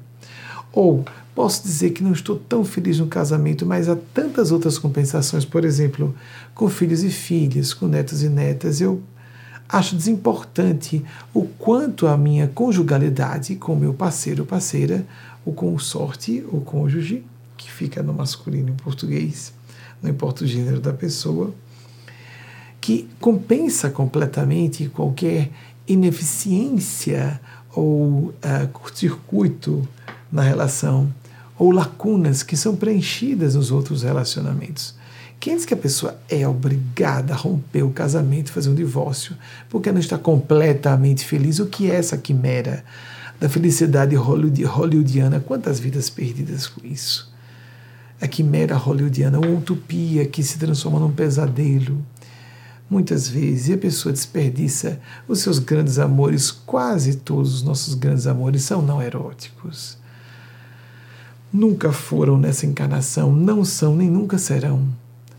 Ou posso dizer que não estou tão feliz no casamento, mas há tantas outras compensações, por exemplo, com filhos e filhas, com netos e netas, eu acho desimportante o quanto a minha conjugalidade com meu parceiro ou parceira, o consorte ou cônjuge, que fica no masculino em português, não importa o gênero da pessoa, que compensa completamente qualquer ineficiência ou uh, curto-circuito na relação ou lacunas que são preenchidas nos outros relacionamentos. Quem diz que a pessoa é obrigada a romper o casamento, fazer um divórcio, porque não está completamente feliz? O que é essa quimera da felicidade hollywoodiana? Quantas vidas perdidas com isso? A quimera hollywoodiana, uma utopia que se transforma num pesadelo. Muitas vezes, e a pessoa desperdiça os seus grandes amores, quase todos os nossos grandes amores são não eróticos. Nunca foram nessa encarnação, não são nem nunca serão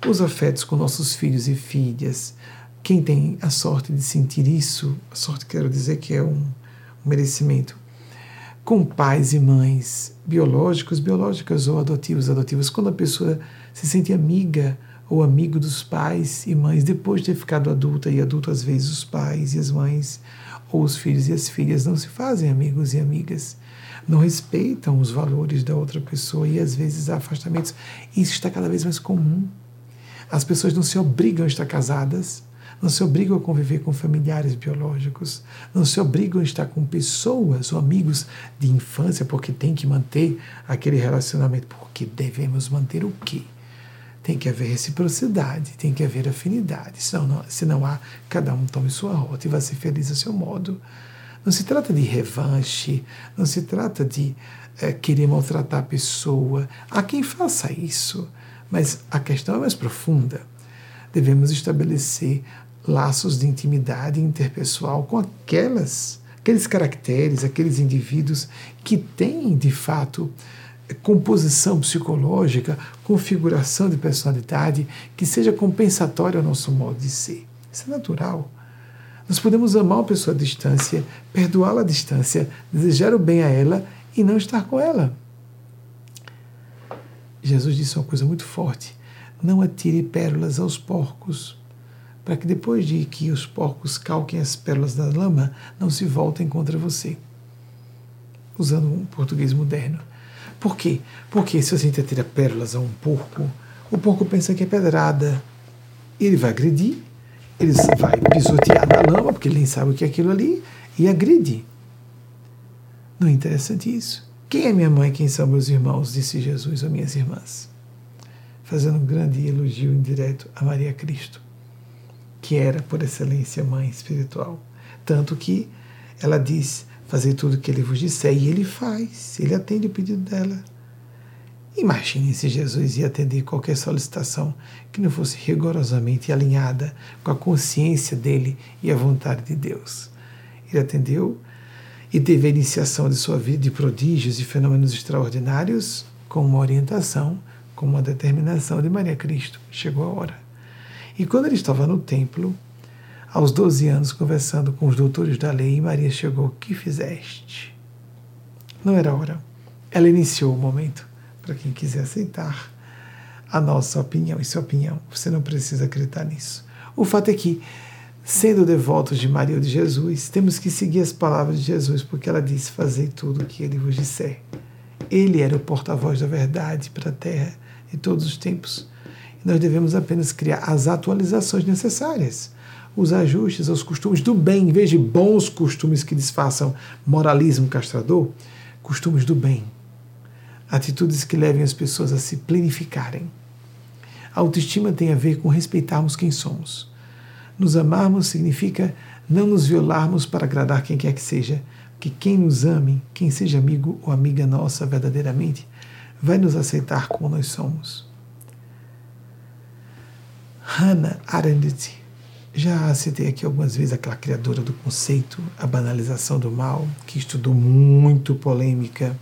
os afetos com nossos filhos e filhas. Quem tem a sorte de sentir isso, a sorte quero dizer que é um, um merecimento, com pais e mães biológicos, biológicas ou adotivos, adotivas, quando a pessoa se sente amiga ou amigo dos pais e mães depois de ter ficado adulta e adulto às vezes os pais e as mães ou os filhos e as filhas não se fazem amigos e amigas, não respeitam os valores da outra pessoa e às vezes há afastamentos. Isso está cada vez mais comum. As pessoas não se obrigam a estar casadas, não se obrigam a conviver com familiares biológicos, não se obrigam a estar com pessoas ou amigos de infância porque tem que manter aquele relacionamento. Porque devemos manter o quê? Tem que haver reciprocidade, tem que haver afinidade. Senão, não, se não há, cada um tome sua rota e vai ser feliz a seu modo. Não se trata de revanche, não se trata de é, querer maltratar a pessoa. Há quem faça isso mas a questão é mais profunda. Devemos estabelecer laços de intimidade interpessoal com aquelas, aqueles caracteres, aqueles indivíduos que têm, de fato, composição psicológica, configuração de personalidade que seja compensatória ao nosso modo de ser. Isso é natural. Nós podemos amar uma pessoa à distância, perdoá-la à distância, desejar o bem a ela e não estar com ela. Jesus disse uma coisa muito forte: não atire pérolas aos porcos, para que depois de que os porcos calquem as pérolas da lama, não se voltem contra você. Usando um português moderno. Por quê? Porque se gente atira pérolas a um porco, o porco pensa que é pedrada. Ele vai agredir, ele vai pisotear na lama, porque ele nem sabe o que é aquilo ali, e agride. Não é interessante isso? Quem é minha mãe, quem são meus irmãos? Disse Jesus ou minhas irmãs, fazendo um grande elogio indireto a Maria Cristo, que era, por excelência, mãe espiritual. Tanto que ela diz: fazer tudo o que ele vos disser, e ele faz, ele atende o pedido dela. Imagine se Jesus ia atender qualquer solicitação que não fosse rigorosamente alinhada com a consciência dele e a vontade de Deus. Ele atendeu e teve a iniciação de sua vida de prodígios e fenômenos extraordinários com uma orientação, com uma determinação de Maria Cristo. Chegou a hora. E quando ele estava no templo, aos 12 anos, conversando com os doutores da lei, Maria chegou: Que fizeste? Não era hora. Ela iniciou o momento para quem quiser aceitar a nossa opinião. Isso é opinião, você não precisa acreditar nisso. O fato é que Sendo devotos de Maria ou de Jesus, temos que seguir as palavras de Jesus, porque ela disse: Fazei tudo o que ele vos disser. Ele era o porta-voz da verdade para a terra de todos os tempos. E nós devemos apenas criar as atualizações necessárias, os ajustes aos costumes do bem, em vez de bons costumes que disfarçam moralismo castrador, costumes do bem. Atitudes que levem as pessoas a se planificarem. A autoestima tem a ver com respeitarmos quem somos nos amarmos significa não nos violarmos para agradar quem quer que seja, que quem nos ame, quem seja amigo ou amiga nossa verdadeiramente, vai nos aceitar como nós somos. Hannah Arendt, já citei aqui algumas vezes aquela criadora do conceito, a banalização do mal, que estudou muito polêmica.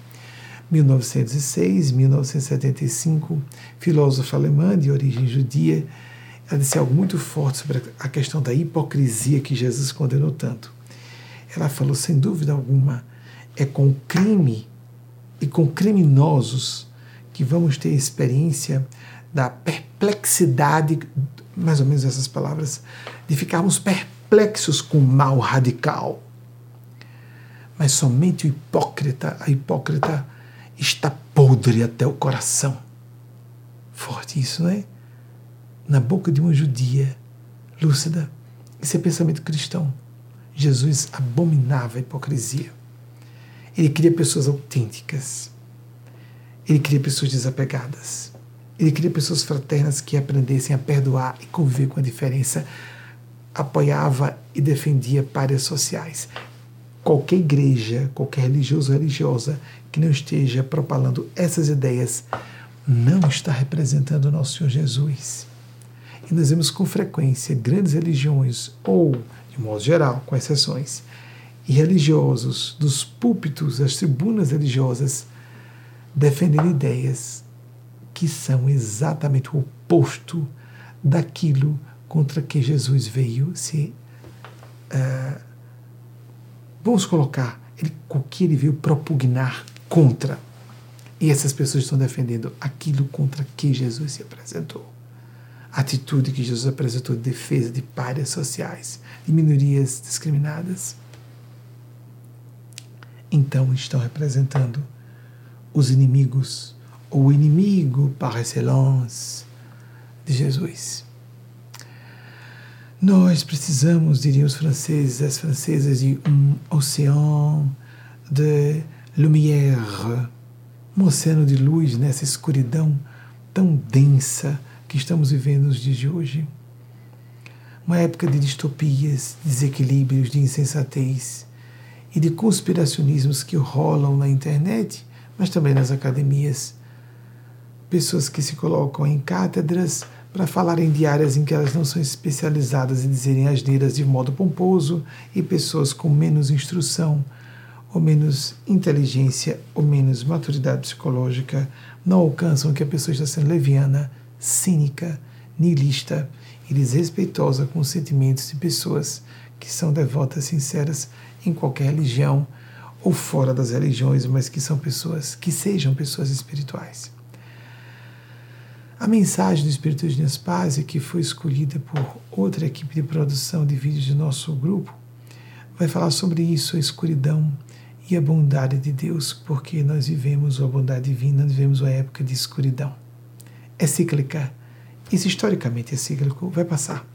1906, 1975, filósofa alemã de origem judia, ela disse algo muito forte sobre a questão da hipocrisia que Jesus condenou tanto. Ela falou, sem dúvida alguma, é com crime e com criminosos que vamos ter experiência da perplexidade, mais ou menos essas palavras, de ficarmos perplexos com o mal radical. Mas somente o hipócrita, a hipócrita está podre até o coração. Forte isso, não é? Na boca de uma judia lúcida. Isso é pensamento cristão. Jesus abominava a hipocrisia. Ele queria pessoas autênticas. Ele queria pessoas desapegadas. Ele queria pessoas fraternas que aprendessem a perdoar e conviver com a diferença. Apoiava e defendia páreas sociais. Qualquer igreja, qualquer religioso ou religiosa que não esteja propalando essas ideias não está representando o nosso Senhor Jesus. E nós vemos com frequência grandes religiões, ou, de modo geral, com exceções, e religiosos dos púlpitos, das tribunas religiosas, defendendo ideias que são exatamente o oposto daquilo contra que Jesus veio se. Uh, vamos colocar ele, o que ele veio propugnar contra. E essas pessoas estão defendendo aquilo contra que Jesus se apresentou. Atitude que Jesus apresentou de defesa de párias sociais, de minorias discriminadas. Então estão representando os inimigos o inimigo par excellence de Jesus. Nós precisamos, diriam os franceses, as francesas, de um oceano de lumière, um oceano de luz nessa escuridão tão densa que estamos vivendo nos dias de hoje. Uma época de distopias, desequilíbrios, de insensatez e de conspiracionismos que rolam na internet, mas também nas academias pessoas que se colocam em cátedras para falarem de áreas em que elas não são especializadas e dizerem asneiras de modo pomposo, e pessoas com menos instrução, ou menos inteligência, ou menos maturidade psicológica, não alcançam que a pessoa está sendo leviana, cínica, niilista e desrespeitosa com os sentimentos de pessoas que são devotas sinceras em qualquer religião ou fora das religiões, mas que são pessoas que sejam pessoas espirituais. A mensagem do Espírito de Nespásia, que foi escolhida por outra equipe de produção de vídeos do nosso grupo, vai falar sobre isso, a escuridão e a bondade de Deus, porque nós vivemos a bondade divina, nós vivemos uma época de escuridão. É cíclica. Isso historicamente é cíclico, vai passar.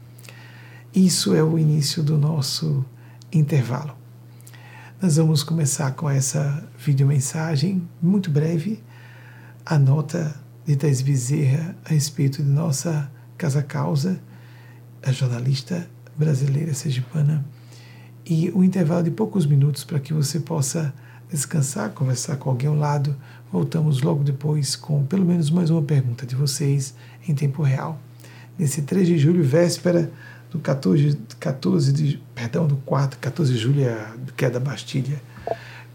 Isso é o início do nosso intervalo. Nós vamos começar com essa videomensagem muito breve. Anota de Thais Bezerra a respeito de nossa Casa Causa, a jornalista brasileira sergipana, e um intervalo de poucos minutos para que você possa descansar, conversar com alguém ao lado. Voltamos logo depois com pelo menos mais uma pergunta de vocês em tempo real. Nesse 3 de julho, véspera do 14, 14 de, perdão, do 4, 14 de julho, é a queda da Bastilha,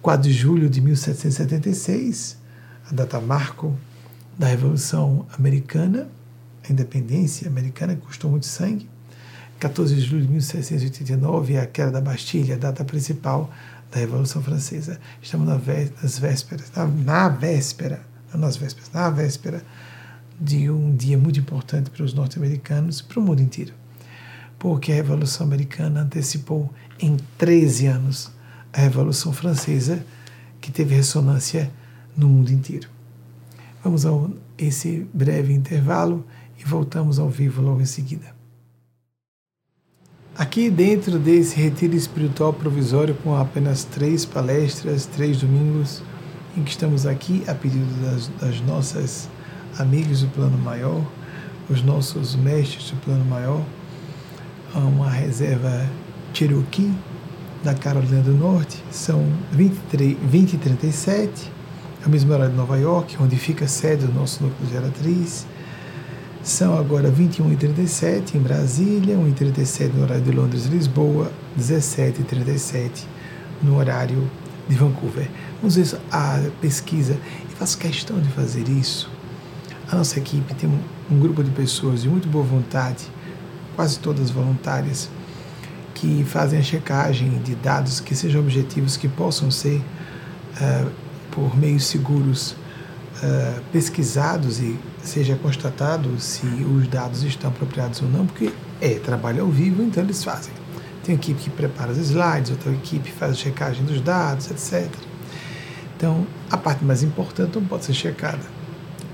4 de julho de 1776, a data marco da Revolução Americana, a independência americana, que custou muito sangue. 14 de julho de 1789 é a queda da Bastilha, a data principal da Revolução Francesa. Estamos nas vésperas, na, véspera, não nas vésperas, na véspera de um dia muito importante para os norte-americanos e para o mundo inteiro. Porque a Revolução Americana antecipou em 13 anos a Revolução Francesa, que teve ressonância no mundo inteiro. Vamos a esse breve intervalo e voltamos ao vivo logo em seguida. Aqui dentro desse retiro espiritual provisório com apenas três palestras, três domingos, em que estamos aqui a pedido das, das nossas amigas do plano maior, os nossos mestres do plano maior, uma reserva Cherokee da Carolina do Norte, são 23, 20 e 37 é o mesmo horário de Nova York, onde fica a sede do nosso núcleo geratriz. São agora 21h37 em Brasília, 1h37 no horário de Londres e Lisboa, 17h37 no horário de Vancouver. Vamos ver a pesquisa e faço questão de fazer isso. A nossa equipe tem um, um grupo de pessoas de muito boa vontade, quase todas voluntárias, que fazem a checagem de dados que sejam objetivos, que possam ser uh, por meios seguros uh, pesquisados e seja constatado se os dados estão apropriados ou não, porque é trabalho ao vivo, então eles fazem. Tem equipe que prepara os slides, outra equipe faz a checagem dos dados, etc. Então, a parte mais importante não pode ser checada.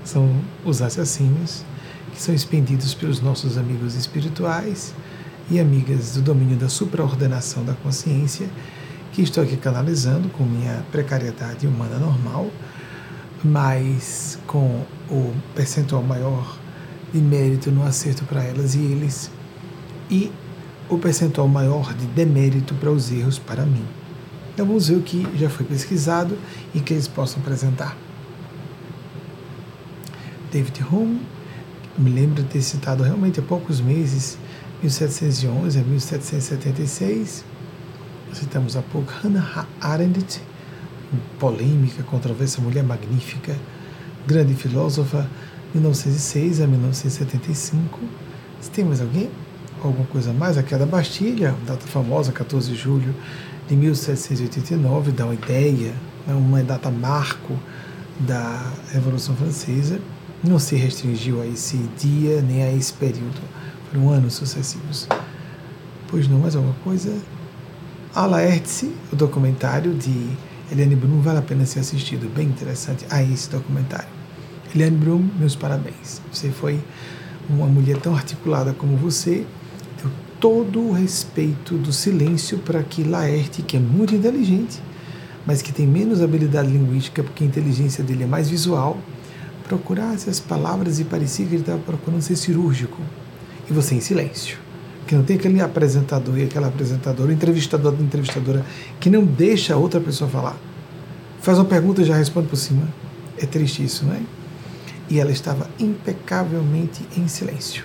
São os assassinos que são expendidos pelos nossos amigos espirituais e amigas do domínio da supraordenação da consciência que estou aqui canalizando com minha precariedade humana normal, mas com o percentual maior de mérito no acerto para elas e eles, e o percentual maior de demérito para os erros para mim. Então vamos ver o que já foi pesquisado e que eles possam apresentar. David Hume, me lembro de ter citado realmente há poucos meses, 1711 a 1776. Citamos há pouco Hannah Arendt, polêmica, controversa, mulher magnífica, grande filósofa, 1906 a 1975. Se tem mais alguém? Alguma coisa mais? A queda da Bastilha, data famosa, 14 de julho de 1789, dá uma ideia, é uma data marco da Revolução Francesa. Não se restringiu a esse dia nem a esse período, foram anos sucessivos. Pois não, mais alguma coisa? A o documentário de Eliane Brum, vale a pena ser assistido, bem interessante a esse documentário. Eliane Brum, meus parabéns. Você foi uma mulher tão articulada como você, deu todo o respeito do silêncio para que Laerte, que é muito inteligente, mas que tem menos habilidade linguística, porque a inteligência dele é mais visual, procurasse as palavras e parecia que ele estava procurando ser cirúrgico. E você em silêncio. Que não tem aquele apresentador e aquela apresentadora, entrevistador da entrevistadora, que não deixa a outra pessoa falar. Faz uma pergunta e já responde por cima. É triste isso, não é? E ela estava impecavelmente em silêncio.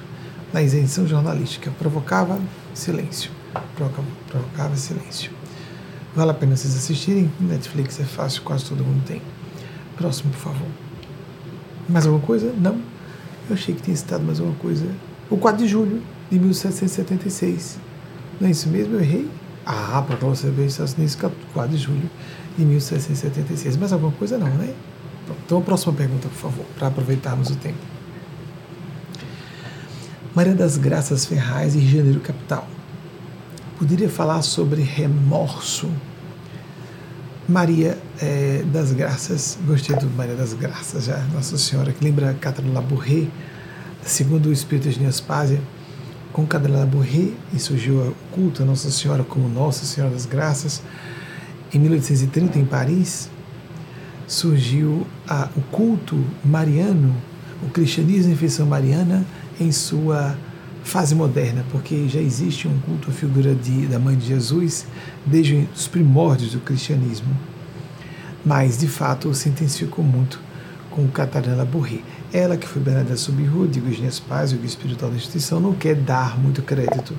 Na isenção jornalística, provocava silêncio. Provocava, provocava silêncio. Vale a pena vocês assistirem. Netflix é fácil, quase todo mundo tem. Próximo, por favor. Mais alguma coisa? Não. Eu achei que tinha citado mais alguma coisa. O 4 de julho de 1776. Não é isso mesmo? Eu errei? Ah, para você ver, Estados Unidos, 4 de julho de 1776. Mais alguma coisa? Não, né? Então, a próxima pergunta, por favor, para aproveitarmos o tempo. Maria das Graças Ferraz, Rio de Janeiro, capital. Poderia falar sobre remorso Maria é, das Graças, gostei do Maria das Graças já, Nossa Senhora, que lembra Catherine Labourré, segundo o Espírito de Niaspásia, com Catherine Labourré, e surgiu o culto a Nossa Senhora como Nossa Senhora das Graças. Em 1830, em Paris, surgiu a, o culto mariano, o cristianismo em feição mariana, em sua fase moderna, porque já existe um culto à figura de, da Mãe de Jesus desde os primórdios do cristianismo. Mas, de fato, se intensificou muito com Catarina Borré. Ela, que foi Bernadette Subiru, de Guinness Paz, o espiritual da instituição, não quer dar muito crédito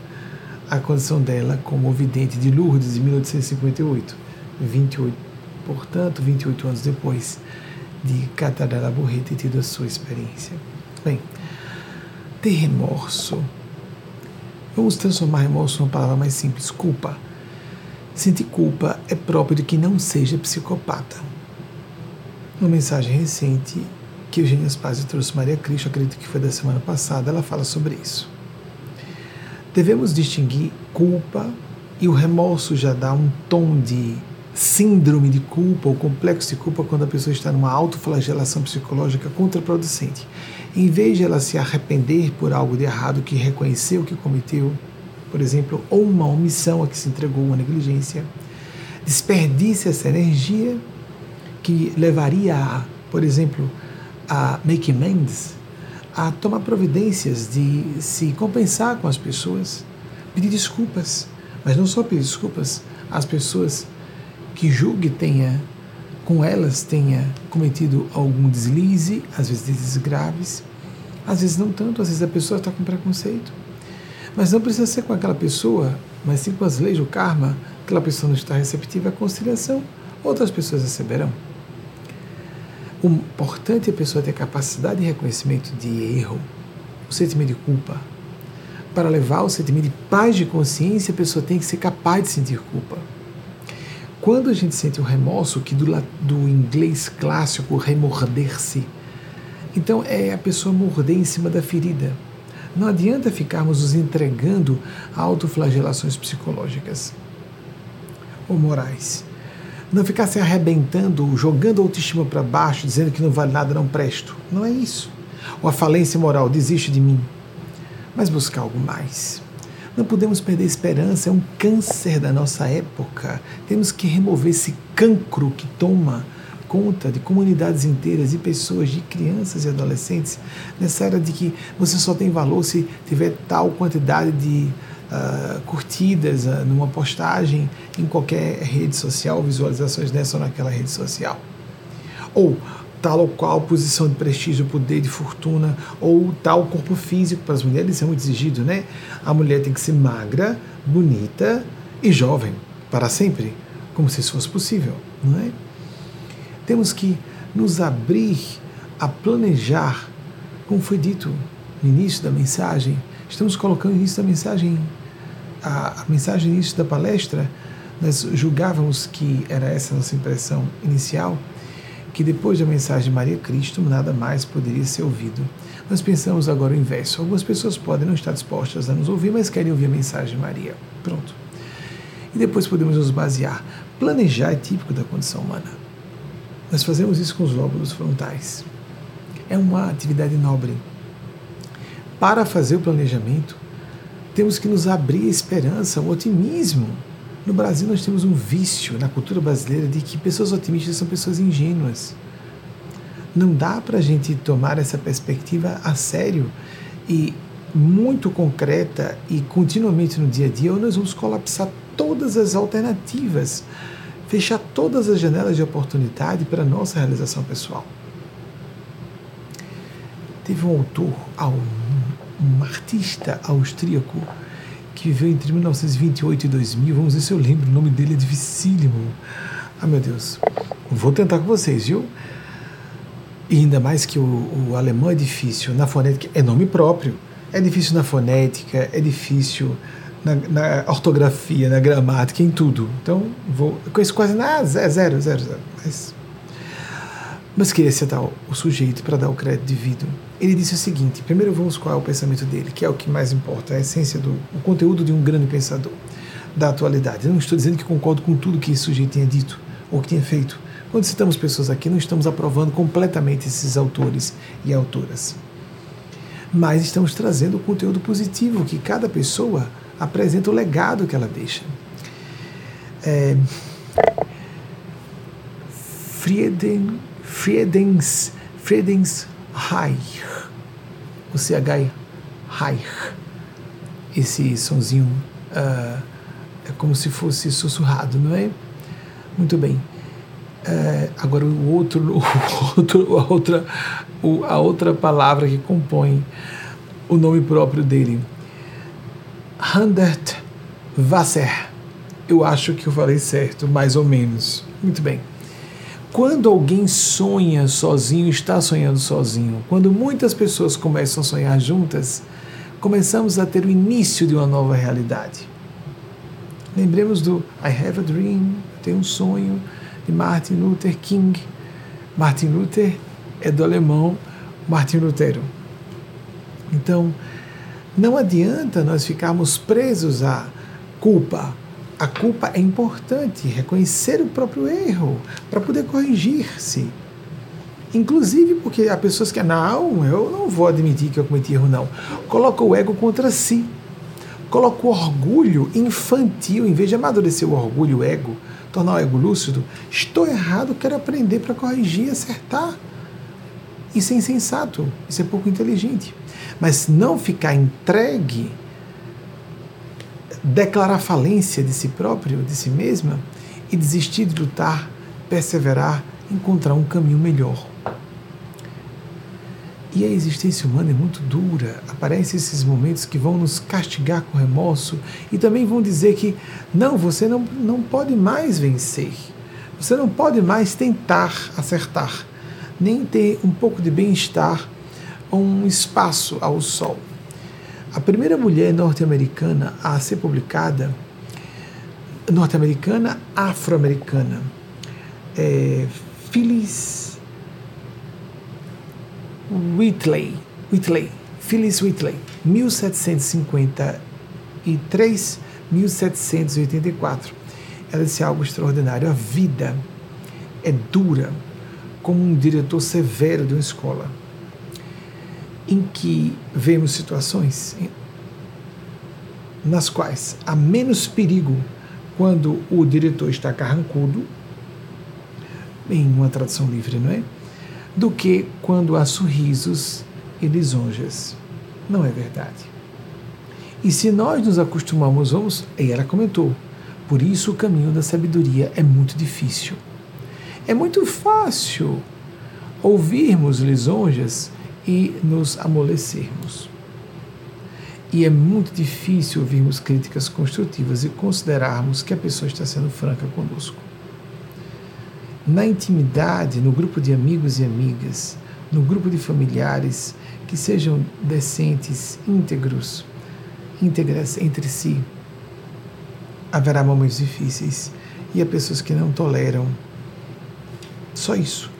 à condição dela como vidente de Lourdes, em 1858, 28, portanto, 28 anos depois de Catarina Borré ter tido a sua experiência. Bem, ter remorso. Vamos transformar remorso numa palavra mais simples: culpa. Sentir culpa é próprio de quem não seja psicopata. Numa mensagem recente que Eugênia Spazio trouxe Maria Cristo, acredito que foi da semana passada, ela fala sobre isso. Devemos distinguir culpa e o remorso já dá um tom de síndrome de culpa ou complexo de culpa quando a pessoa está numa autoflagelação psicológica contraproducente. Em vez de ela se arrepender por algo de errado que reconheceu que cometeu, por exemplo, ou uma omissão a que se entregou, uma negligência, desperdice essa energia que levaria a, por exemplo, a make amends, a tomar providências de se compensar com as pessoas, pedir desculpas, mas não só pedir desculpas às pessoas que julgue tenha, com elas, tenha cometido algum deslize, às vezes deslizes graves, às vezes não tanto, às vezes a pessoa está com preconceito. Mas não precisa ser com aquela pessoa, mas sim com as leis do karma, aquela pessoa não está receptiva à conciliação, outras pessoas receberão. O importante é a pessoa ter capacidade de reconhecimento de erro, o sentimento de culpa. Para levar o sentimento de paz de consciência, a pessoa tem que ser capaz de sentir culpa. Quando a gente sente o remorso, que do, do inglês clássico, remorder-se, então é a pessoa morder em cima da ferida. Não adianta ficarmos nos entregando a autoflagelações psicológicas ou morais. Não ficar se arrebentando, jogando a autoestima para baixo, dizendo que não vale nada, não presto. Não é isso. Ou a falência moral, desiste de mim. Mas buscar algo mais. Não podemos perder esperança, é um câncer da nossa época. Temos que remover esse cancro que toma conta de comunidades inteiras, de pessoas, de crianças e adolescentes, nessa era de que você só tem valor se tiver tal quantidade de uh, curtidas uh, numa postagem em qualquer rede social, visualizações nessa ou naquela rede social. Ou tal ou qual posição de prestígio, poder, de fortuna, ou tal corpo físico. Para as mulheres é muito exigido, né? A mulher tem que ser magra, bonita e jovem, para sempre, como se isso fosse possível, não é? Temos que nos abrir a planejar, como foi dito no início da mensagem, estamos colocando no início da mensagem, a, a mensagem início da palestra, nós julgávamos que era essa a nossa impressão inicial, que depois da mensagem de Maria Cristo nada mais poderia ser ouvido. Nós pensamos agora o inverso. Algumas pessoas podem não estar dispostas a nos ouvir, mas querem ouvir a mensagem de Maria. Pronto. E depois podemos nos basear. Planejar é típico da condição humana. Nós fazemos isso com os lóbulos frontais. É uma atividade nobre. Para fazer o planejamento, temos que nos abrir a esperança, o otimismo no Brasil, nós temos um vício na cultura brasileira de que pessoas otimistas são pessoas ingênuas. Não dá para a gente tomar essa perspectiva a sério e muito concreta e continuamente no dia a dia, ou nós vamos colapsar todas as alternativas, fechar todas as janelas de oportunidade para a nossa realização pessoal. Teve um autor, um artista austríaco, que viveu entre 1928 e 2000. Vamos ver se eu lembro. O nome dele é dificílimo. Ah, meu Deus. Vou tentar com vocês, viu? E ainda mais que o, o alemão é difícil na fonética, é nome próprio. É difícil na fonética, é difícil na, na ortografia, na gramática, em tudo. Então, vou. Conheço quase nada, é zero, zero, zero. Mas, mas queria citar o sujeito para dar o crédito devido ele disse o seguinte: primeiro vamos qual é o pensamento dele, que é o que mais importa, a essência do o conteúdo de um grande pensador da atualidade. Eu não estou dizendo que concordo com tudo que esse sujeito tenha dito ou que tenha feito. Quando citamos pessoas aqui, não estamos aprovando completamente esses autores e autoras. Mas estamos trazendo o conteúdo positivo que cada pessoa apresenta o legado que ela deixa. É, Frieden, Friedens, Friedens Reich o CH Reich. Esse sonzinho uh, é como se fosse sussurrado, não é? Muito bem. Uh, agora o outro, o outro, a outra, o, a outra palavra que compõe o nome próprio dele, Handert Wasser. Eu acho que eu falei certo, mais ou menos. Muito bem. Quando alguém sonha sozinho, está sonhando sozinho. Quando muitas pessoas começam a sonhar juntas, começamos a ter o início de uma nova realidade. Lembremos do I Have a Dream, Tenho um sonho, de Martin Luther King. Martin Luther é do alemão Martin Lutero. Então, não adianta nós ficarmos presos à culpa, a culpa é importante, reconhecer o próprio erro para poder corrigir-se. Inclusive porque há pessoas que, não, eu não vou admitir que eu cometi erro, não. Coloca o ego contra si. Coloca o orgulho infantil, em vez de amadurecer o orgulho, o ego, tornar o ego lúcido. Estou errado, quero aprender para corrigir, acertar. Isso é insensato, isso é pouco inteligente. Mas não ficar entregue declarar falência de si próprio, de si mesma, e desistir de lutar, perseverar, encontrar um caminho melhor. E a existência humana é muito dura. Aparecem esses momentos que vão nos castigar com remorso e também vão dizer que não, você não, não pode mais vencer. Você não pode mais tentar acertar, nem ter um pouco de bem-estar, um espaço ao sol. A primeira mulher norte-americana a ser publicada, norte-americana, afro-americana, é Phyllis Whitley, Whitley, Phyllis Whitley, 1753, 1784. Ela disse algo extraordinário: a vida é dura como um diretor severo de uma escola em que vemos situações nas quais há menos perigo quando o diretor está carrancudo, em uma tradução livre, não é? Do que quando há sorrisos e lisonjas. Não é verdade. E se nós nos acostumamos, vamos, e ela comentou, por isso o caminho da sabedoria é muito difícil. É muito fácil ouvirmos lisonjas e nos amolecermos. E é muito difícil ouvirmos críticas construtivas e considerarmos que a pessoa está sendo franca conosco. Na intimidade, no grupo de amigos e amigas, no grupo de familiares que sejam decentes, íntegros, íntegras entre si, haverá momentos difíceis e há pessoas que não toleram. Só isso.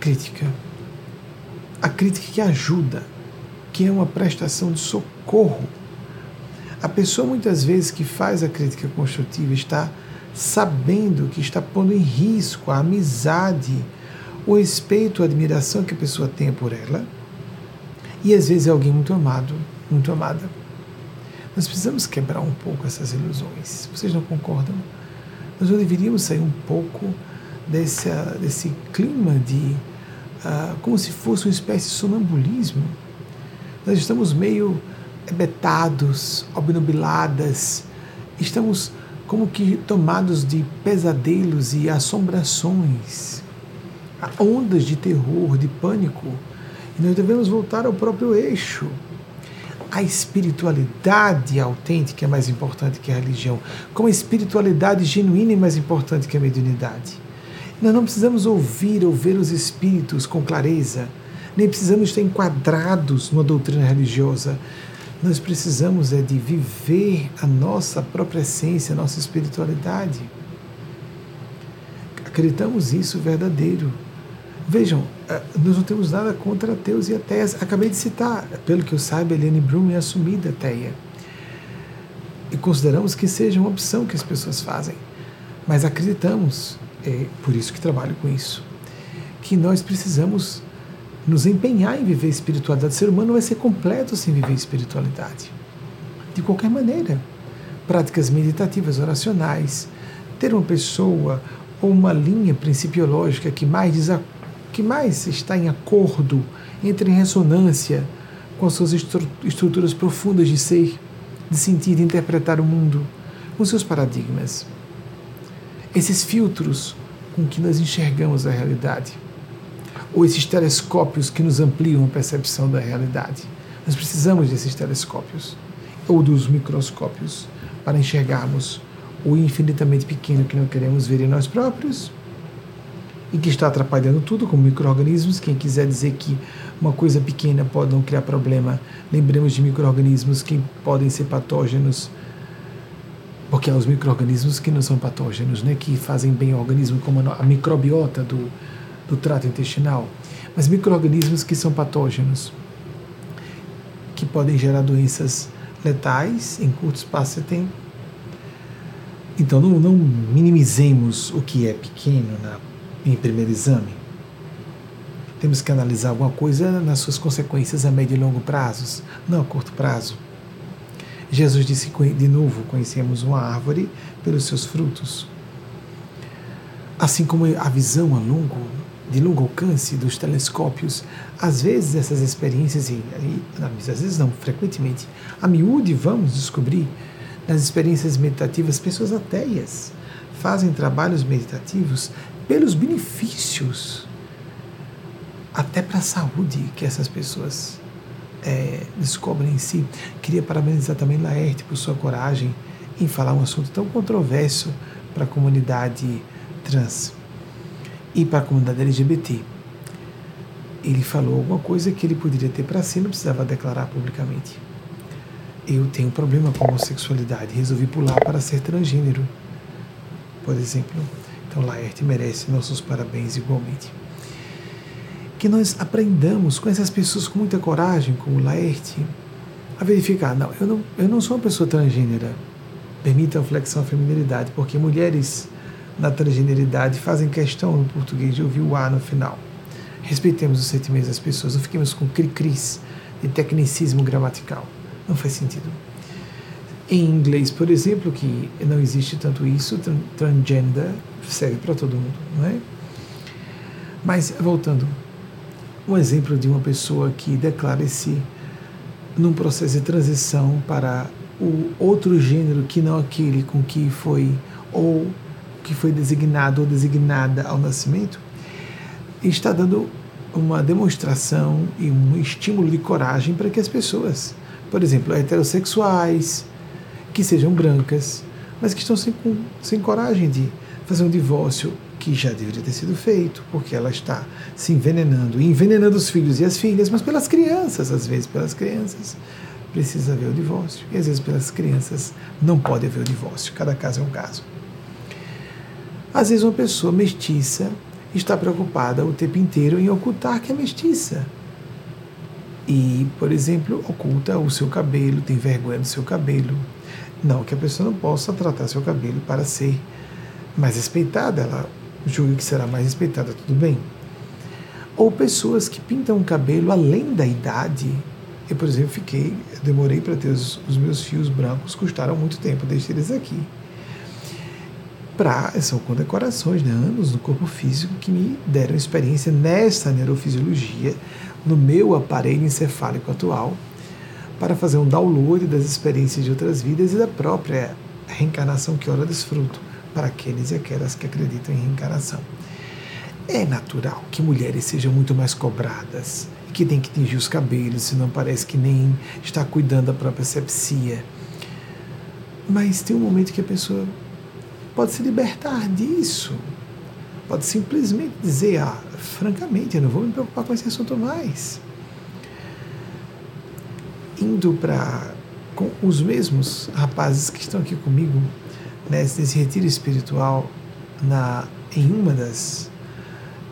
Crítica. A crítica que ajuda, que é uma prestação de socorro. A pessoa muitas vezes que faz a crítica construtiva está sabendo que está pondo em risco a amizade, o respeito, a admiração que a pessoa tem por ela. E às vezes é alguém muito amado, muito amada. Nós precisamos quebrar um pouco essas ilusões. Vocês não concordam? Nós não deveríamos sair um pouco desse, desse clima de. Uh, como se fosse uma espécie de sonambulismo nós estamos meio ebetados, obnubiladas, estamos como que tomados de pesadelos e assombrações, ondas de terror, de pânico. E nós devemos voltar ao próprio eixo. A espiritualidade autêntica é mais importante que a religião, como a espiritualidade genuína é mais importante que a mediunidade. Nós não precisamos ouvir ou ver os espíritos com clareza nem precisamos estar enquadrados numa doutrina religiosa. Nós precisamos é de viver a nossa própria essência, a nossa espiritualidade. Acreditamos isso verdadeiro. Vejam, eh, nós não temos nada contra ateus e ateias. Acabei de citar, pelo que eu saiba, Helene Brum é assumida ateia. E consideramos que seja uma opção que as pessoas fazem. Mas acreditamos, é por isso que trabalho com isso, que nós precisamos nos empenhar em viver espiritualidade. O ser humano vai ser completo sem viver espiritualidade. De qualquer maneira. Práticas meditativas, oracionais, ter uma pessoa ou uma linha principiológica que mais, que mais está em acordo, entre em ressonância com as suas estruturas profundas de ser, de sentir, de interpretar o mundo, com seus paradigmas. Esses filtros com que nós enxergamos a realidade ou esses telescópios que nos ampliam a percepção da realidade. Nós precisamos desses telescópios ou dos microscópios para enxergarmos o infinitamente pequeno que não queremos ver em nós próprios e que está atrapalhando tudo, como micro-organismos. Quem quiser dizer que uma coisa pequena pode não criar problema, lembremos de micro-organismos que podem ser patógenos, porque há os micro-organismos que não são patógenos, né, que fazem bem ao organismo, como a microbiota do, do trato intestinal, mas micro-organismos que são patógenos, que podem gerar doenças letais em curto espaço de tempo. Então, não, não minimizemos o que é pequeno na, em primeiro exame. Temos que analisar alguma coisa nas suas consequências a médio e longo prazos, não a curto prazo. Jesus disse de novo: conhecemos uma árvore pelos seus frutos. Assim como a visão a longo de longo alcance dos telescópios, às vezes essas experiências, e, às vezes não, frequentemente, a miúde vamos descobrir nas experiências meditativas pessoas ateias fazem trabalhos meditativos pelos benefícios, até para a saúde que essas pessoas é, descobrem em si. Queria parabenizar também Laerte por sua coragem em falar um assunto tão controverso para a comunidade trans e para a comunidade LGBT. Ele falou alguma coisa que ele poderia ter para si, não precisava declarar publicamente. Eu tenho problema com homossexualidade, resolvi pular para ser transgênero, por exemplo. Então, Laerte merece nossos parabéns igualmente. Que nós aprendamos com essas pessoas com muita coragem, como Laerte, a verificar: não, eu não, eu não sou uma pessoa transgênera. Permita a flexão à feminilidade, porque mulheres na transgeneridade fazem questão no português de ouvir o A no final. Respeitemos os sentimentos das pessoas, não fiquemos com cri-cris de tecnicismo gramatical. Não faz sentido. Em inglês, por exemplo, que não existe tanto isso, transgender serve para todo mundo, não é? Mas, voltando, um exemplo de uma pessoa que declara-se num processo de transição para o outro gênero que não aquele com que foi ou que foi designado ou designada ao nascimento, está dando uma demonstração e um estímulo de coragem para que as pessoas, por exemplo, heterossexuais, que sejam brancas, mas que estão sem, sem coragem de fazer um divórcio que já deveria ter sido feito, porque ela está se envenenando, e envenenando os filhos e as filhas, mas pelas crianças, às vezes pelas crianças, precisa haver o divórcio, e às vezes pelas crianças não pode haver o divórcio, cada caso é um caso. Às vezes uma pessoa mestiça está preocupada o tempo inteiro em ocultar que é mestiça. E, por exemplo, oculta o seu cabelo, tem vergonha do seu cabelo. Não que a pessoa não possa tratar seu cabelo para ser mais respeitada, ela julga que será mais respeitada, tudo bem. Ou pessoas que pintam o cabelo além da idade. Eu, por exemplo, fiquei, demorei para ter os, os meus fios brancos, custaram muito tempo, deixei eles aqui para são condecorações, né, anos no corpo físico que me deram experiência nessa neurofisiologia, no meu aparelho encefálico atual, para fazer um download das experiências de outras vidas e da própria reencarnação que ora desfruto para aqueles e aquelas que acreditam em reencarnação. É natural que mulheres sejam muito mais cobradas, que tem que tingir os cabelos, senão parece que nem está cuidando da própria sepsia. Mas tem um momento que a pessoa pode se libertar disso. Pode simplesmente dizer, ah, francamente, eu não vou me preocupar com esse assunto mais. Indo para com os mesmos rapazes que estão aqui comigo nesse, nesse retiro espiritual na em uma das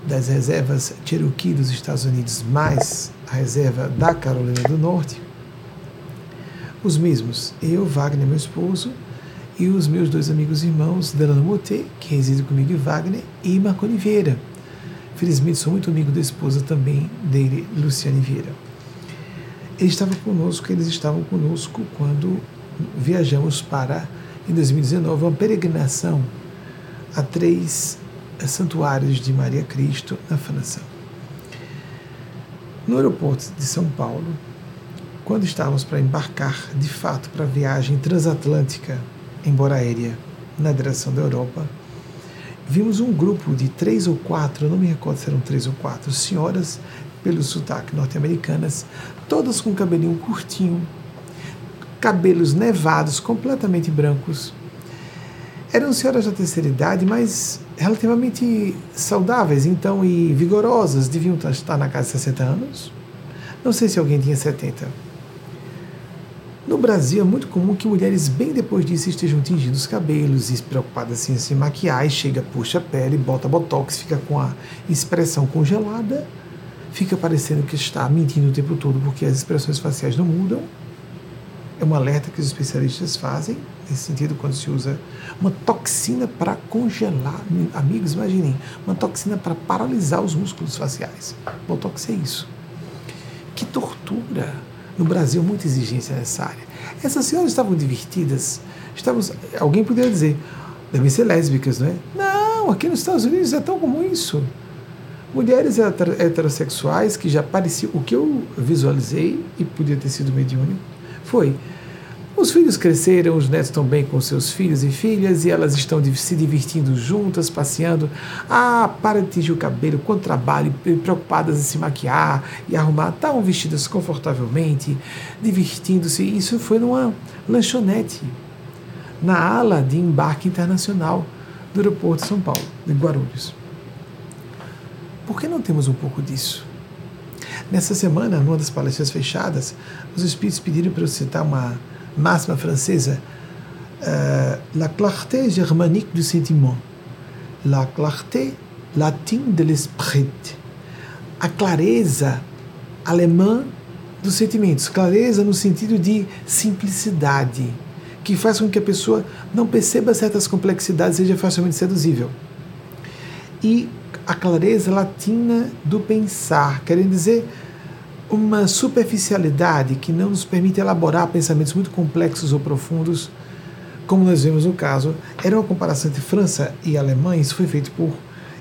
das reservas Cherokee dos Estados Unidos, mais a reserva da Carolina do Norte, os mesmos, eu, Wagner, meu esposo, e os meus dois amigos irmãos, Delano Moté, que reside comigo em Wagner, e Marconi Vieira. Felizmente sou muito amigo da esposa também dele, Luciane Vieira. Eles estavam conosco, eles estavam conosco quando viajamos para, em 2019, uma peregrinação a três santuários de Maria Cristo na França. No aeroporto de São Paulo, quando estávamos para embarcar de fato para a viagem transatlântica embora aérea, na direção da Europa, vimos um grupo de três ou quatro, não me recordo se eram três ou quatro, senhoras pelo sotaque norte-americanas, todas com cabelinho curtinho, cabelos nevados, completamente brancos. Eram senhoras da terceira idade, mas relativamente saudáveis, então, e vigorosas, deviam estar na casa de 60 anos. Não sei se alguém tinha 70 no Brasil é muito comum que mulheres bem depois disso estejam tingindo os cabelos e preocupadas assim, em se maquiar, e chega, puxa a pele, bota botox, fica com a expressão congelada, fica parecendo que está mentindo o tempo todo porque as expressões faciais não mudam. É um alerta que os especialistas fazem nesse sentido quando se usa uma toxina para congelar. Amigos, imaginem, uma toxina para paralisar os músculos faciais. Botox é isso. Que tortura! No Brasil, muita exigência nessa área. Essas senhoras estavam divertidas. Estamos, alguém poderia dizer, devem ser lésbicas, não é? Não, aqui nos Estados Unidos é tão comum isso. Mulheres heterossexuais que já pareciam. O que eu visualizei, e podia ter sido mediúnico, foi os filhos cresceram, os netos estão bem com seus filhos e filhas e elas estão se divertindo juntas, passeando. Ah, para de tingir o cabelo, com trabalho, preocupadas em se maquiar e arrumar. Estavam vestidas confortavelmente, divertindo-se. Isso foi numa lanchonete, na ala de embarque internacional do aeroporto de São Paulo, de Guarulhos. Por que não temos um pouco disso? Nessa semana, numa das palestras fechadas, os espíritos pediram para eu citar uma máxima francesa, uh, la clarté germanique du sentiment, la clarté latine de l'esprit, a clareza alemã dos sentimentos, clareza no sentido de simplicidade, que faz com que a pessoa não perceba certas complexidades seja facilmente seduzível. E a clareza latina do pensar, querendo dizer uma superficialidade que não nos permite elaborar pensamentos muito complexos ou profundos, como nós vemos no caso, era uma comparação entre França e Alemanha, isso foi feito por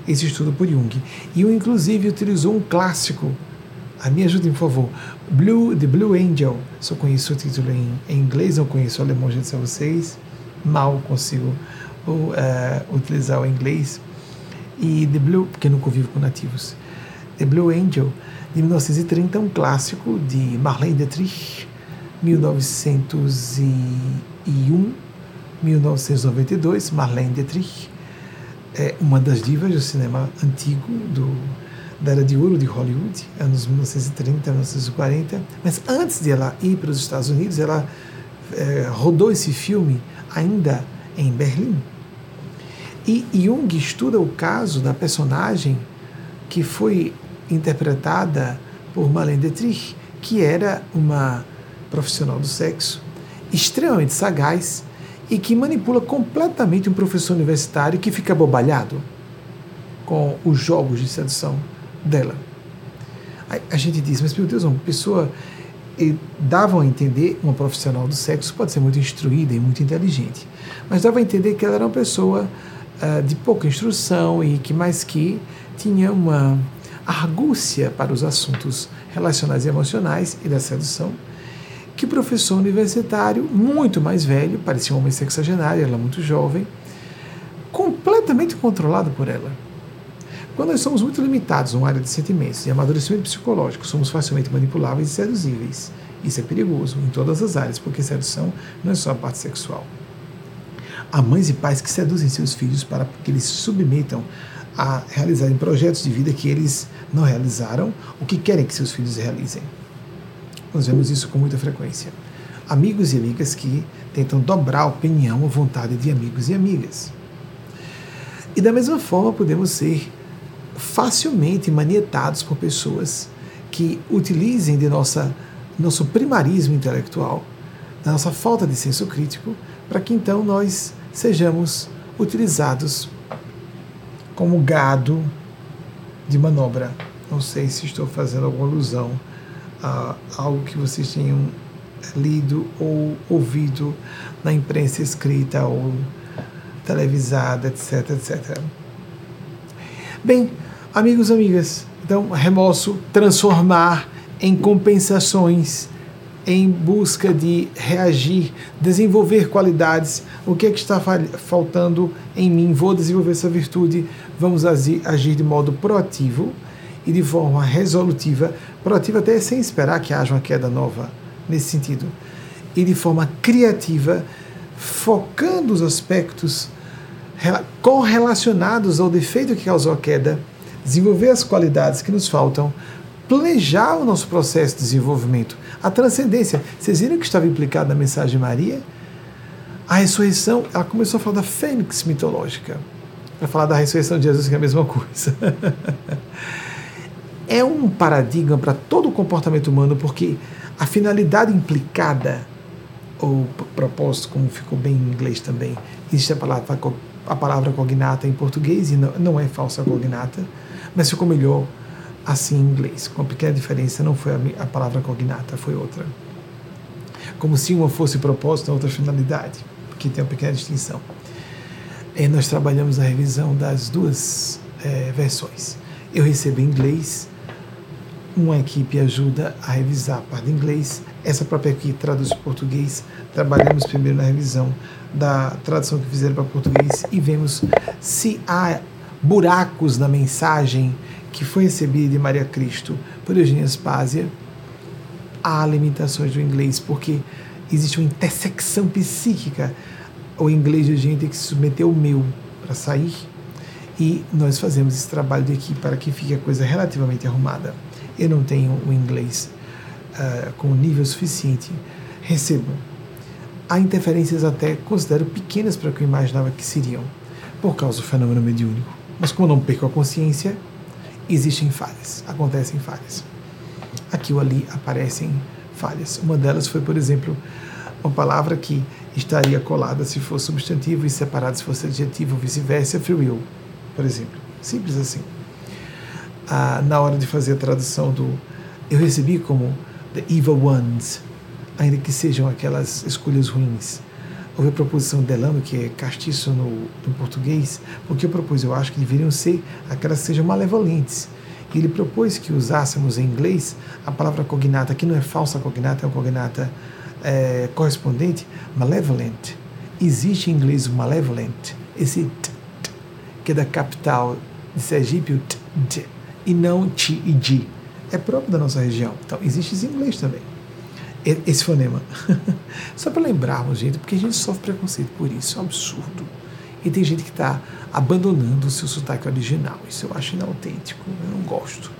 esse estudo por Jung. Jung, inclusive, utilizou um clássico. A me ajudem, por favor. Blue, The Blue Angel. Só conheço o título em, em inglês, não conheço o alemão, já disse a vocês. Mal consigo uh, utilizar o inglês. E The Blue, porque nunca convivo com nativos. The Blue Angel, de 1930, um clássico de Marlene Dietrich, 1901, 1992, Marlene Dietrich, é uma das divas do cinema antigo, do, da Era de Ouro de Hollywood, anos 1930, 1940. Mas antes de ela ir para os Estados Unidos, ela é, rodou esse filme ainda em Berlim. E Jung estuda o caso da personagem que foi interpretada por Marlene Dietrich, que era uma profissional do sexo extremamente sagaz e que manipula completamente um professor universitário que fica bobalhado com os jogos de sedução dela. A, a gente diz, mas meu Deus, uma pessoa e davam a entender, uma profissional do sexo pode ser muito instruída e muito inteligente, mas dava a entender que ela era uma pessoa uh, de pouca instrução e que mais que tinha uma argúcia para os assuntos relacionais e emocionais e da sedução que professor universitário, muito mais velho, parecia um homem sexagenário, ela muito jovem, completamente controlado por ela. Quando nós somos muito limitados numa área de sentimentos e amadurecimento psicológico, somos facilmente manipuláveis e seduzíveis. Isso é perigoso em todas as áreas, porque sedução não é só a parte sexual. Há mães e pais que seduzem seus filhos para que eles se submetam a realizarem projetos de vida que eles não realizaram ou que querem que seus filhos realizem. Nós vemos isso com muita frequência. Amigos e amigas que tentam dobrar a opinião ou vontade de amigos e amigas. E da mesma forma podemos ser facilmente manietados por pessoas que utilizem de nossa nosso primarismo intelectual, da nossa falta de senso crítico, para que então nós sejamos utilizados como gado de manobra. Não sei se estou fazendo alguma alusão a algo que vocês tenham lido ou ouvido na imprensa escrita ou televisada, etc, etc. Bem, amigos amigas, então remoço transformar em compensações em busca de reagir, desenvolver qualidades. O que é que está faltando em mim? Vou desenvolver essa virtude. Vamos agir de modo proativo e de forma resolutiva, proativa até sem esperar que haja uma queda nova nesse sentido, e de forma criativa, focando os aspectos correlacionados ao defeito que causou a queda, desenvolver as qualidades que nos faltam, planejar o nosso processo de desenvolvimento, a transcendência. Vocês viram que estava implicado na mensagem de Maria? A ressurreição, ela começou a falar da fênix mitológica, para falar da ressurreição de Jesus, que é a mesma coisa. é um paradigma para todo o comportamento humano, porque a finalidade implicada, ou propósito, como ficou bem em inglês também, existe a palavra, a palavra cognata em português, e não, não é falsa cognata, mas ficou melhor assim em inglês, com uma pequena diferença, não foi a, palavra cognata, foi outra. Como se uma fosse propósito, a outra finalidade, porque tem uma pequena distinção. E nós trabalhamos a revisão das duas é, versões. Eu recebi em inglês uma equipe ajuda a revisar a parte de inglês, essa própria equipe traduz para português. Trabalhamos primeiro na revisão da tradução que fizeram para português e vemos se há buracos na mensagem que foi recebida de Maria Cristo por Eugênia Spásia. Há limitações do inglês, porque existe uma intersecção psíquica. O inglês de Eugênia tem que se submeter ao meu para sair. E nós fazemos esse trabalho de equipe para que fique a coisa relativamente arrumada eu não tenho o inglês uh, com nível suficiente, recebo. Há interferências até considero pequenas para o que eu imaginava que seriam, por causa do fenômeno mediúnico. Mas como não perco a consciência, existem falhas, acontecem falhas. Aqui ou ali aparecem falhas. Uma delas foi, por exemplo, uma palavra que estaria colada se fosse substantivo e separada se fosse adjetivo, vice-versa, free will, por exemplo. Simples assim ah, na hora de fazer a tradução do. Eu recebi como The Evil Ones, ainda que sejam aquelas escolhas ruins. Houve a proposição Delano, que é castiço no, no português, porque eu propus, eu acho que deveriam ser aquelas que sejam malevolentes. E ele propôs que usássemos em inglês a palavra cognata, que não é falsa cognata, é uma cognata é, correspondente, malevolent. Existe em inglês o malevolent, esse t, t, que é da capital de Sergipe, o t, t, e não t e. É próprio da nossa região. Então, existe em inglês também esse fonema. Só para lembrarmos, gente, porque a gente sofre preconceito por isso, é um absurdo. E tem gente que está abandonando o seu sotaque original. Isso eu acho inautêntico, eu não gosto.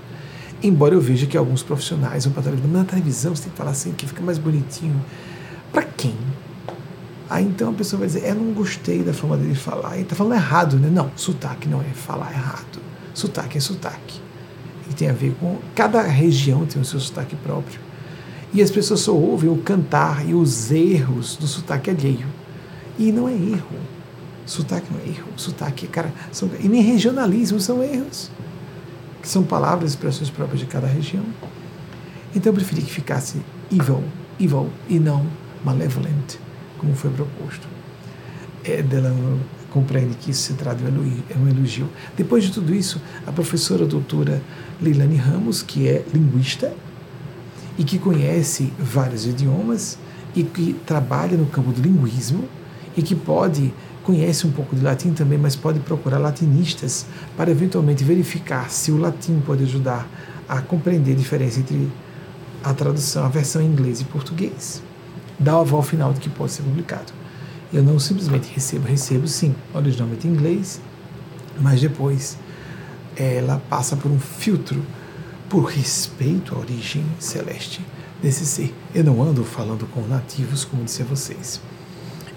Embora eu veja que alguns profissionais vão para televisão, mas na televisão você tem que falar assim, que fica mais bonitinho. Para quem? Aí então a pessoa vai dizer, eu não gostei da forma dele falar. Ele está falando errado, né? Não, sotaque não é falar errado. Sotaque é sotaque. E tem a ver com. Cada região tem o seu sotaque próprio. E as pessoas só ouvem o cantar e os erros do sotaque alheio. E não é erro. Sotaque não é erro. Sotaque é cara. São, e nem regionalismo são erros. Que são palavras, expressões próprias de cada região. Então eu preferi que ficasse evil, evil e não malevolent, como foi proposto. É, Delano compreende que isso se trata de um elogio. Depois de tudo isso, a professora doutora Leilani Ramos, que é linguista, e que conhece vários idiomas e que trabalha no campo do linguismo e que pode conhece um pouco de latim também, mas pode procurar latinistas para eventualmente verificar se o latim pode ajudar a compreender a diferença entre a tradução, a versão em inglês e português. Dá o aval final de que pode ser publicado. Eu não simplesmente recebo, recebo sim, originalmente em inglês, mas depois ela passa por um filtro por respeito à origem celeste desse ser. Eu não ando falando com nativos, como disse a vocês.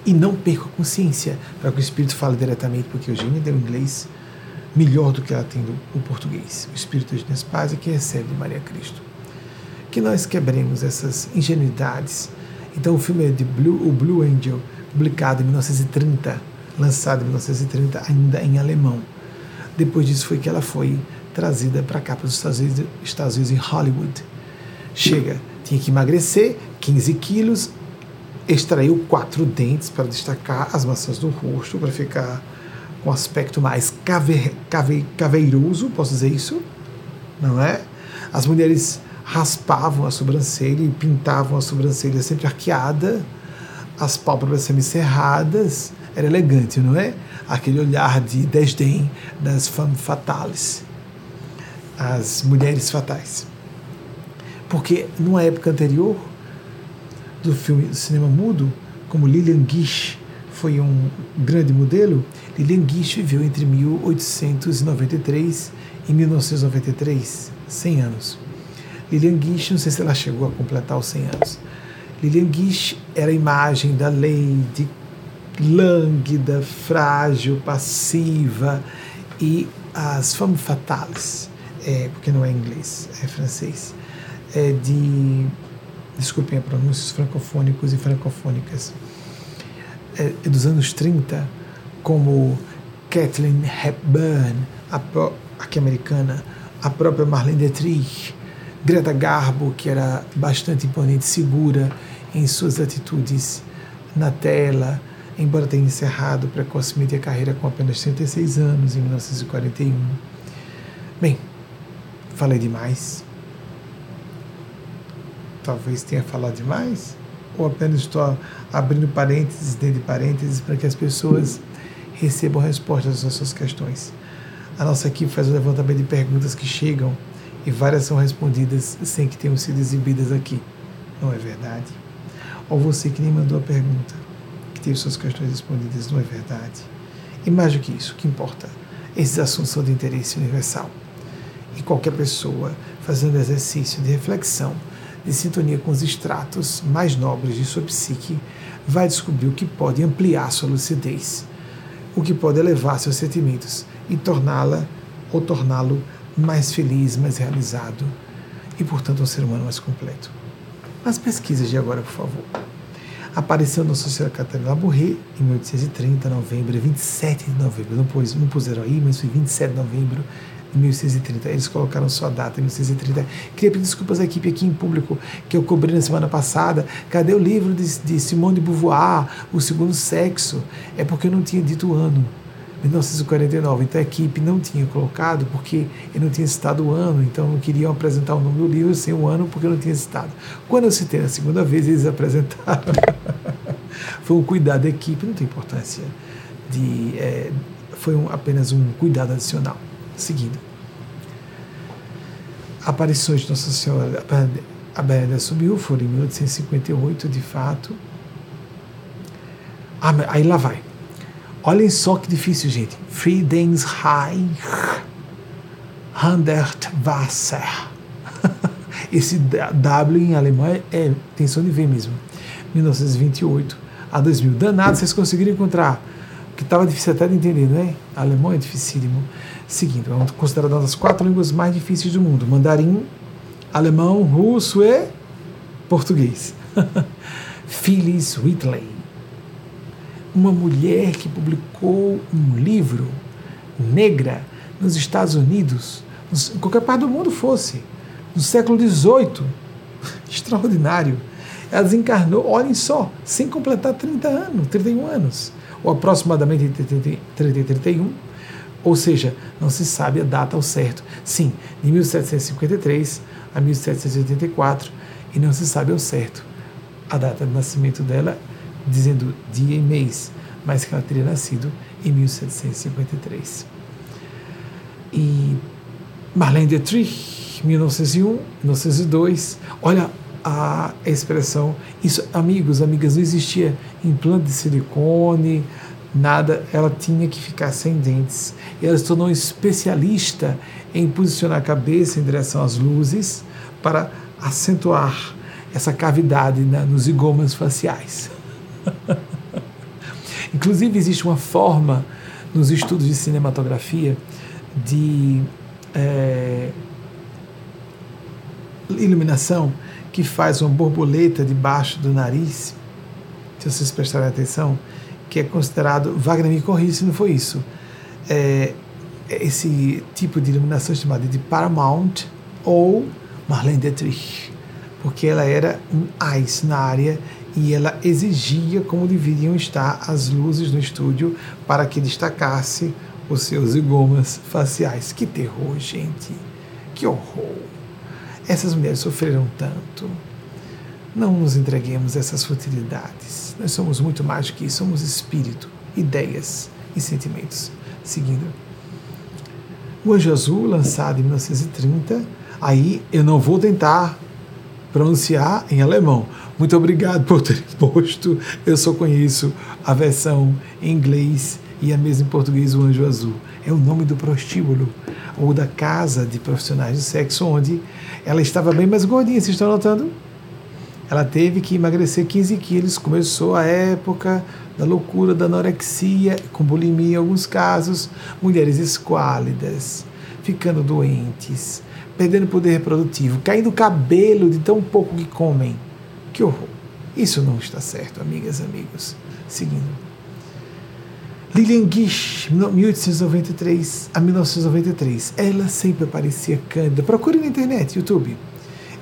E não perco a consciência para que o Espírito fale diretamente, porque Eugênia deu inglês melhor do que ela tem o português. O Espírito de Eugênia Paz é que recebe de Maria Cristo. Que nós quebremos essas ingenuidades. Então o filme é de Blue, o Blue Angel, publicado em 1930, lançado em 1930 ainda em alemão. Depois disso foi que ela foi trazida para cá, para os Estados Unidos, Estados Unidos, em Hollywood. Chega, tinha que emagrecer 15 quilos, extraiu quatro dentes para destacar as maçãs do rosto, para ficar com aspecto mais cave, cave, caveiroso, posso dizer isso? Não é? As mulheres raspavam a sobrancelha e pintavam a sobrancelha sempre arqueada, as pálpebras semicerradas, era elegante, não é? Aquele olhar de desdém das femmes fatales as mulheres fatais. Porque numa época anterior do filme do cinema mudo, como Lillian Gish foi um grande modelo, Lillian Gish viveu entre 1893 e 1993, 100 anos. Lillian Gish, não sei se ela chegou a completar os 100 anos. Lillian Gish era a imagem da lady lânguida, frágil, passiva e as femmes fatales é, porque não é inglês, é francês, é de, desculpem a pronúncia, francofônicos e francofônicas, é, é dos anos 30, como Kathleen Hepburn, a, aqui americana, a própria Marlene Dietrich, Greta Garbo, que era bastante imponente, segura em suas atitudes na tela, embora tenha encerrado precocemente a carreira com apenas 36 anos, em 1941. Bem, Falei demais? Talvez tenha falado demais? Ou apenas estou abrindo parênteses dentro de parênteses para que as pessoas recebam respostas às suas questões. A nossa equipe faz o levantamento de perguntas que chegam e várias são respondidas sem que tenham sido exibidas aqui. Não é verdade? Ou você que nem mandou a pergunta, que teve suas questões respondidas, não é verdade? E mais do que isso, o que importa? Esses assuntos são de interesse universal e qualquer pessoa fazendo exercício de reflexão, de sintonia com os estratos mais nobres de sua psique, vai descobrir o que pode ampliar sua lucidez, o que pode elevar seus sentimentos e torná-la ou torná-lo mais feliz, mais realizado e, portanto, um ser humano mais completo. As pesquisas de agora, por favor. Apareceu no Social Catarina Labourré em 1830, novembro, 27 de novembro. Não, pus, não puseram aí, mas foi 27 de novembro em 1630. Eles colocaram sua data em 1630. Queria pedir desculpas à equipe aqui em público que eu cobri na semana passada. Cadê o livro de, de Simone de Beauvoir, O Segundo Sexo? É porque eu não tinha dito o ano. 1949. Então a equipe não tinha colocado porque eu não tinha citado o ano, então não queriam apresentar o nome do livro sem o ano porque eu não tinha citado. Quando eu citei na segunda vez, eles apresentaram. Foi um cuidado da equipe, não tem importância. De, é, foi um, apenas um cuidado adicional. Seguindo. Aparições de Nossa Senhora, a Bela subiu, foram em 1858, de fato. Ah, aí lá vai. Olhem só que difícil, gente. Friedensreich Hundertwasser. Esse W em alemão é, é tem de V mesmo. 1928 a 2000. Danado, vocês conseguiram encontrar. Que estava difícil até de entender, não é? Alemão é dificílimo. Seguindo, é considerada uma das quatro línguas mais difíceis do mundo: mandarim, alemão, russo e português. Phyllis Whitley uma mulher que publicou um livro negra nos Estados Unidos, em qualquer parte do mundo fosse, no século XVIII. Extraordinário. Ela desencarnou, olhem só, sem completar 30 anos, 31 anos, ou aproximadamente entre 30 e 31, ou seja, não se sabe a data ao certo. Sim, de 1753 a 1784, e não se sabe ao certo a data de nascimento dela dizendo dia e mês, mas que ela teria nascido em 1753. E Marlene Dietrich, 1901, 1902, olha a expressão, isso, amigos, amigas, não existia implante de silicone, nada, ela tinha que ficar sem dentes. E ela se tornou especialista em posicionar a cabeça em direção às luzes para acentuar essa cavidade nos zigomas faciais. Inclusive, existe uma forma nos estudos de cinematografia de é, iluminação que faz uma borboleta debaixo do nariz, se vocês prestarem atenção, que é considerado, Wagner me corrija se não foi isso, é, esse tipo de iluminação é chamada de Paramount ou Marlene Dietrich, porque ela era um ice na área e ela exigia como deveriam estar as luzes no estúdio para que destacasse os seus zigomas faciais. Que terror, gente! Que horror! Essas mulheres sofreram tanto. Não nos entreguemos a essas futilidades. Nós somos muito mais do que isso, somos espírito, ideias e sentimentos. Seguindo. O Anjo Azul, lançado em 1930, aí eu não vou tentar pronunciar em alemão. Muito obrigado por ter posto. Eu só conheço a versão em inglês e a mesma em português, o Anjo Azul. É o nome do prostíbulo ou da casa de profissionais de sexo, onde ela estava bem mais gordinha, vocês estão notando? Ela teve que emagrecer 15 quilos. Começou a época da loucura, da anorexia, com bulimia em alguns casos. Mulheres esquálidas, ficando doentes, perdendo poder reprodutivo, caindo cabelo de tão pouco que comem. Que horror! Isso não está certo, amigas e amigos. Seguindo. Lilian Gish, 1893 a 1993. Ela sempre parecia cândida. Procure na internet, YouTube.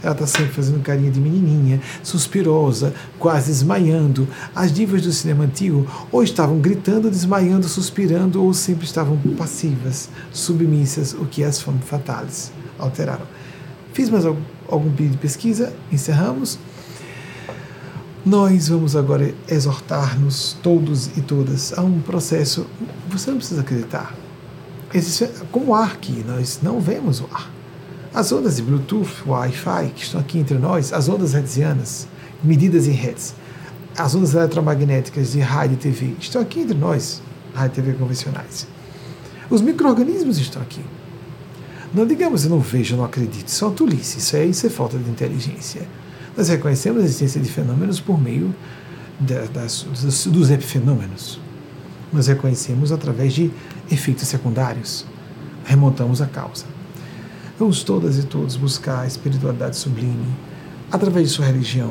Ela está sempre fazendo carinha de menininha, suspirosa, quase desmaiando. As divas do cinema antigo ou estavam gritando, desmaiando, suspirando, ou sempre estavam passivas, submissas, o que as fome fatales alteraram. Fiz mais algum, algum pedido de pesquisa, encerramos. Nós vamos agora exortar-nos, todos e todas, a um processo. Você não precisa acreditar. Existe, como ar aqui, nós não vemos o ar. As ondas de Bluetooth, Wi-Fi, que estão aqui entre nós, as ondas hertzianas, medidas em hertz, as ondas eletromagnéticas de rádio e TV, estão aqui entre nós, rádio e TV convencionais. Os micro-organismos estão aqui. Não digamos eu não vejo, não acredito. Uma tolice, isso é, isso é falta de inteligência. Nós reconhecemos a existência de fenômenos por meio das, dos, dos epifenômenos. Nós reconhecemos através de efeitos secundários. Remontamos a causa. Vamos todas e todos buscar a espiritualidade sublime através de sua religião.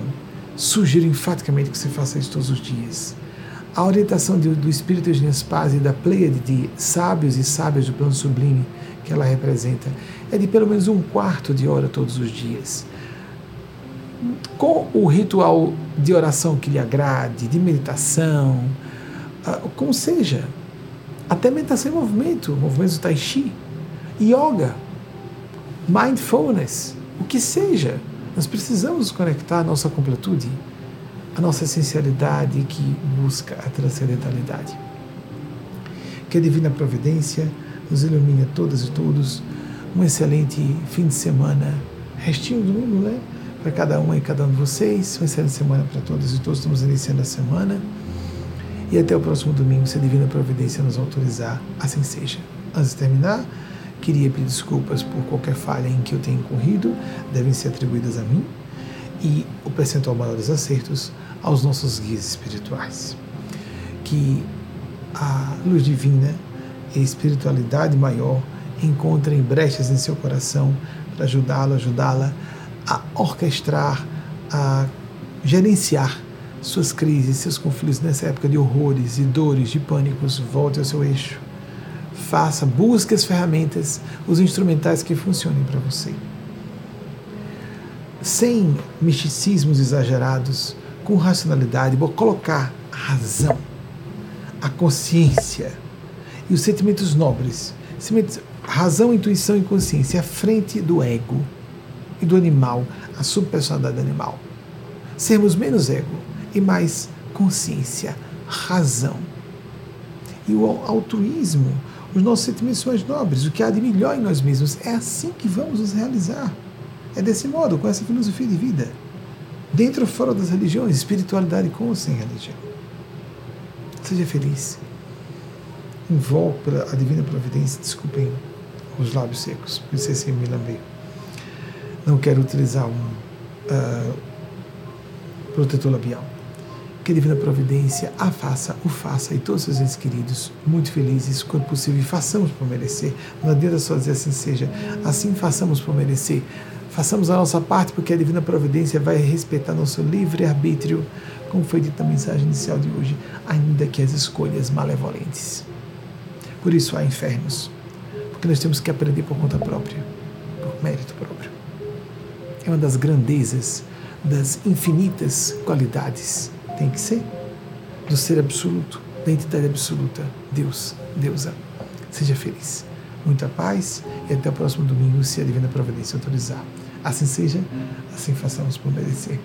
Sugiro enfaticamente que você faça isso todos os dias. A orientação do, do Espírito de Paz e da pleiade de sábios e sábias do plano sublime que ela representa é de pelo menos um quarto de hora todos os dias. Com o ritual de oração que lhe agrade, de meditação, ah, como seja, até meditação em movimento, movimentos do Tai Chi, yoga, mindfulness, o que seja. Nós precisamos conectar a nossa completude, a nossa essencialidade que busca a transcendentalidade. Que a Divina Providência nos ilumine a todas e todos. Um excelente fim de semana, restinho do mundo, né? Para cada um e cada um de vocês. Uma excelente semana para todas e todos. Estamos iniciando a semana. E até o próximo domingo, se a Divina Providência nos autorizar, assim seja. Antes de terminar, queria pedir desculpas por qualquer falha em que eu tenha incorrido, devem ser atribuídas a mim, e o percentual maior dos acertos aos nossos guias espirituais. Que a luz divina e a espiritualidade maior encontrem brechas em seu coração para ajudá-lo, ajudá-la a orquestrar, a gerenciar suas crises, seus conflitos nessa época de horrores, de dores, de pânicos, volte ao seu eixo. Faça, busque as ferramentas, os instrumentais que funcionem para você. Sem misticismos exagerados, com racionalidade, vou colocar a razão, a consciência e os sentimentos nobres, razão, intuição e consciência à frente do ego e do animal, a subpersonalidade animal. Sermos menos ego, e mais consciência, razão. E o altruísmo, os nossos sentimentos mais nobres, o que há de melhor em nós mesmos. É assim que vamos nos realizar. É desse modo, com essa filosofia de vida. Dentro ou fora das religiões, espiritualidade com ou sem religião. Seja feliz. Invoco a divina providência, desculpem os lábios secos, por isso assim me lambei. Não quero utilizar um uh, protetor labial que a Divina Providência a faça, o faça e todos os entes queridos muito felizes, quando possível, e façamos por merecer. Não adianta só dizer assim seja, assim façamos por merecer. Façamos a nossa parte, porque a Divina Providência vai respeitar nosso livre-arbítrio, como foi dito na mensagem inicial de hoje, ainda que as escolhas malevolentes. Por isso há infernos, porque nós temos que aprender por conta própria, por mérito próprio. É uma das grandezas, das infinitas qualidades tem que ser do ser absoluto, da entidade absoluta, Deus, Deusa. Seja feliz. Muita paz e até o próximo domingo, se a Divina Providência autorizar. Assim seja, assim façamos por merecer.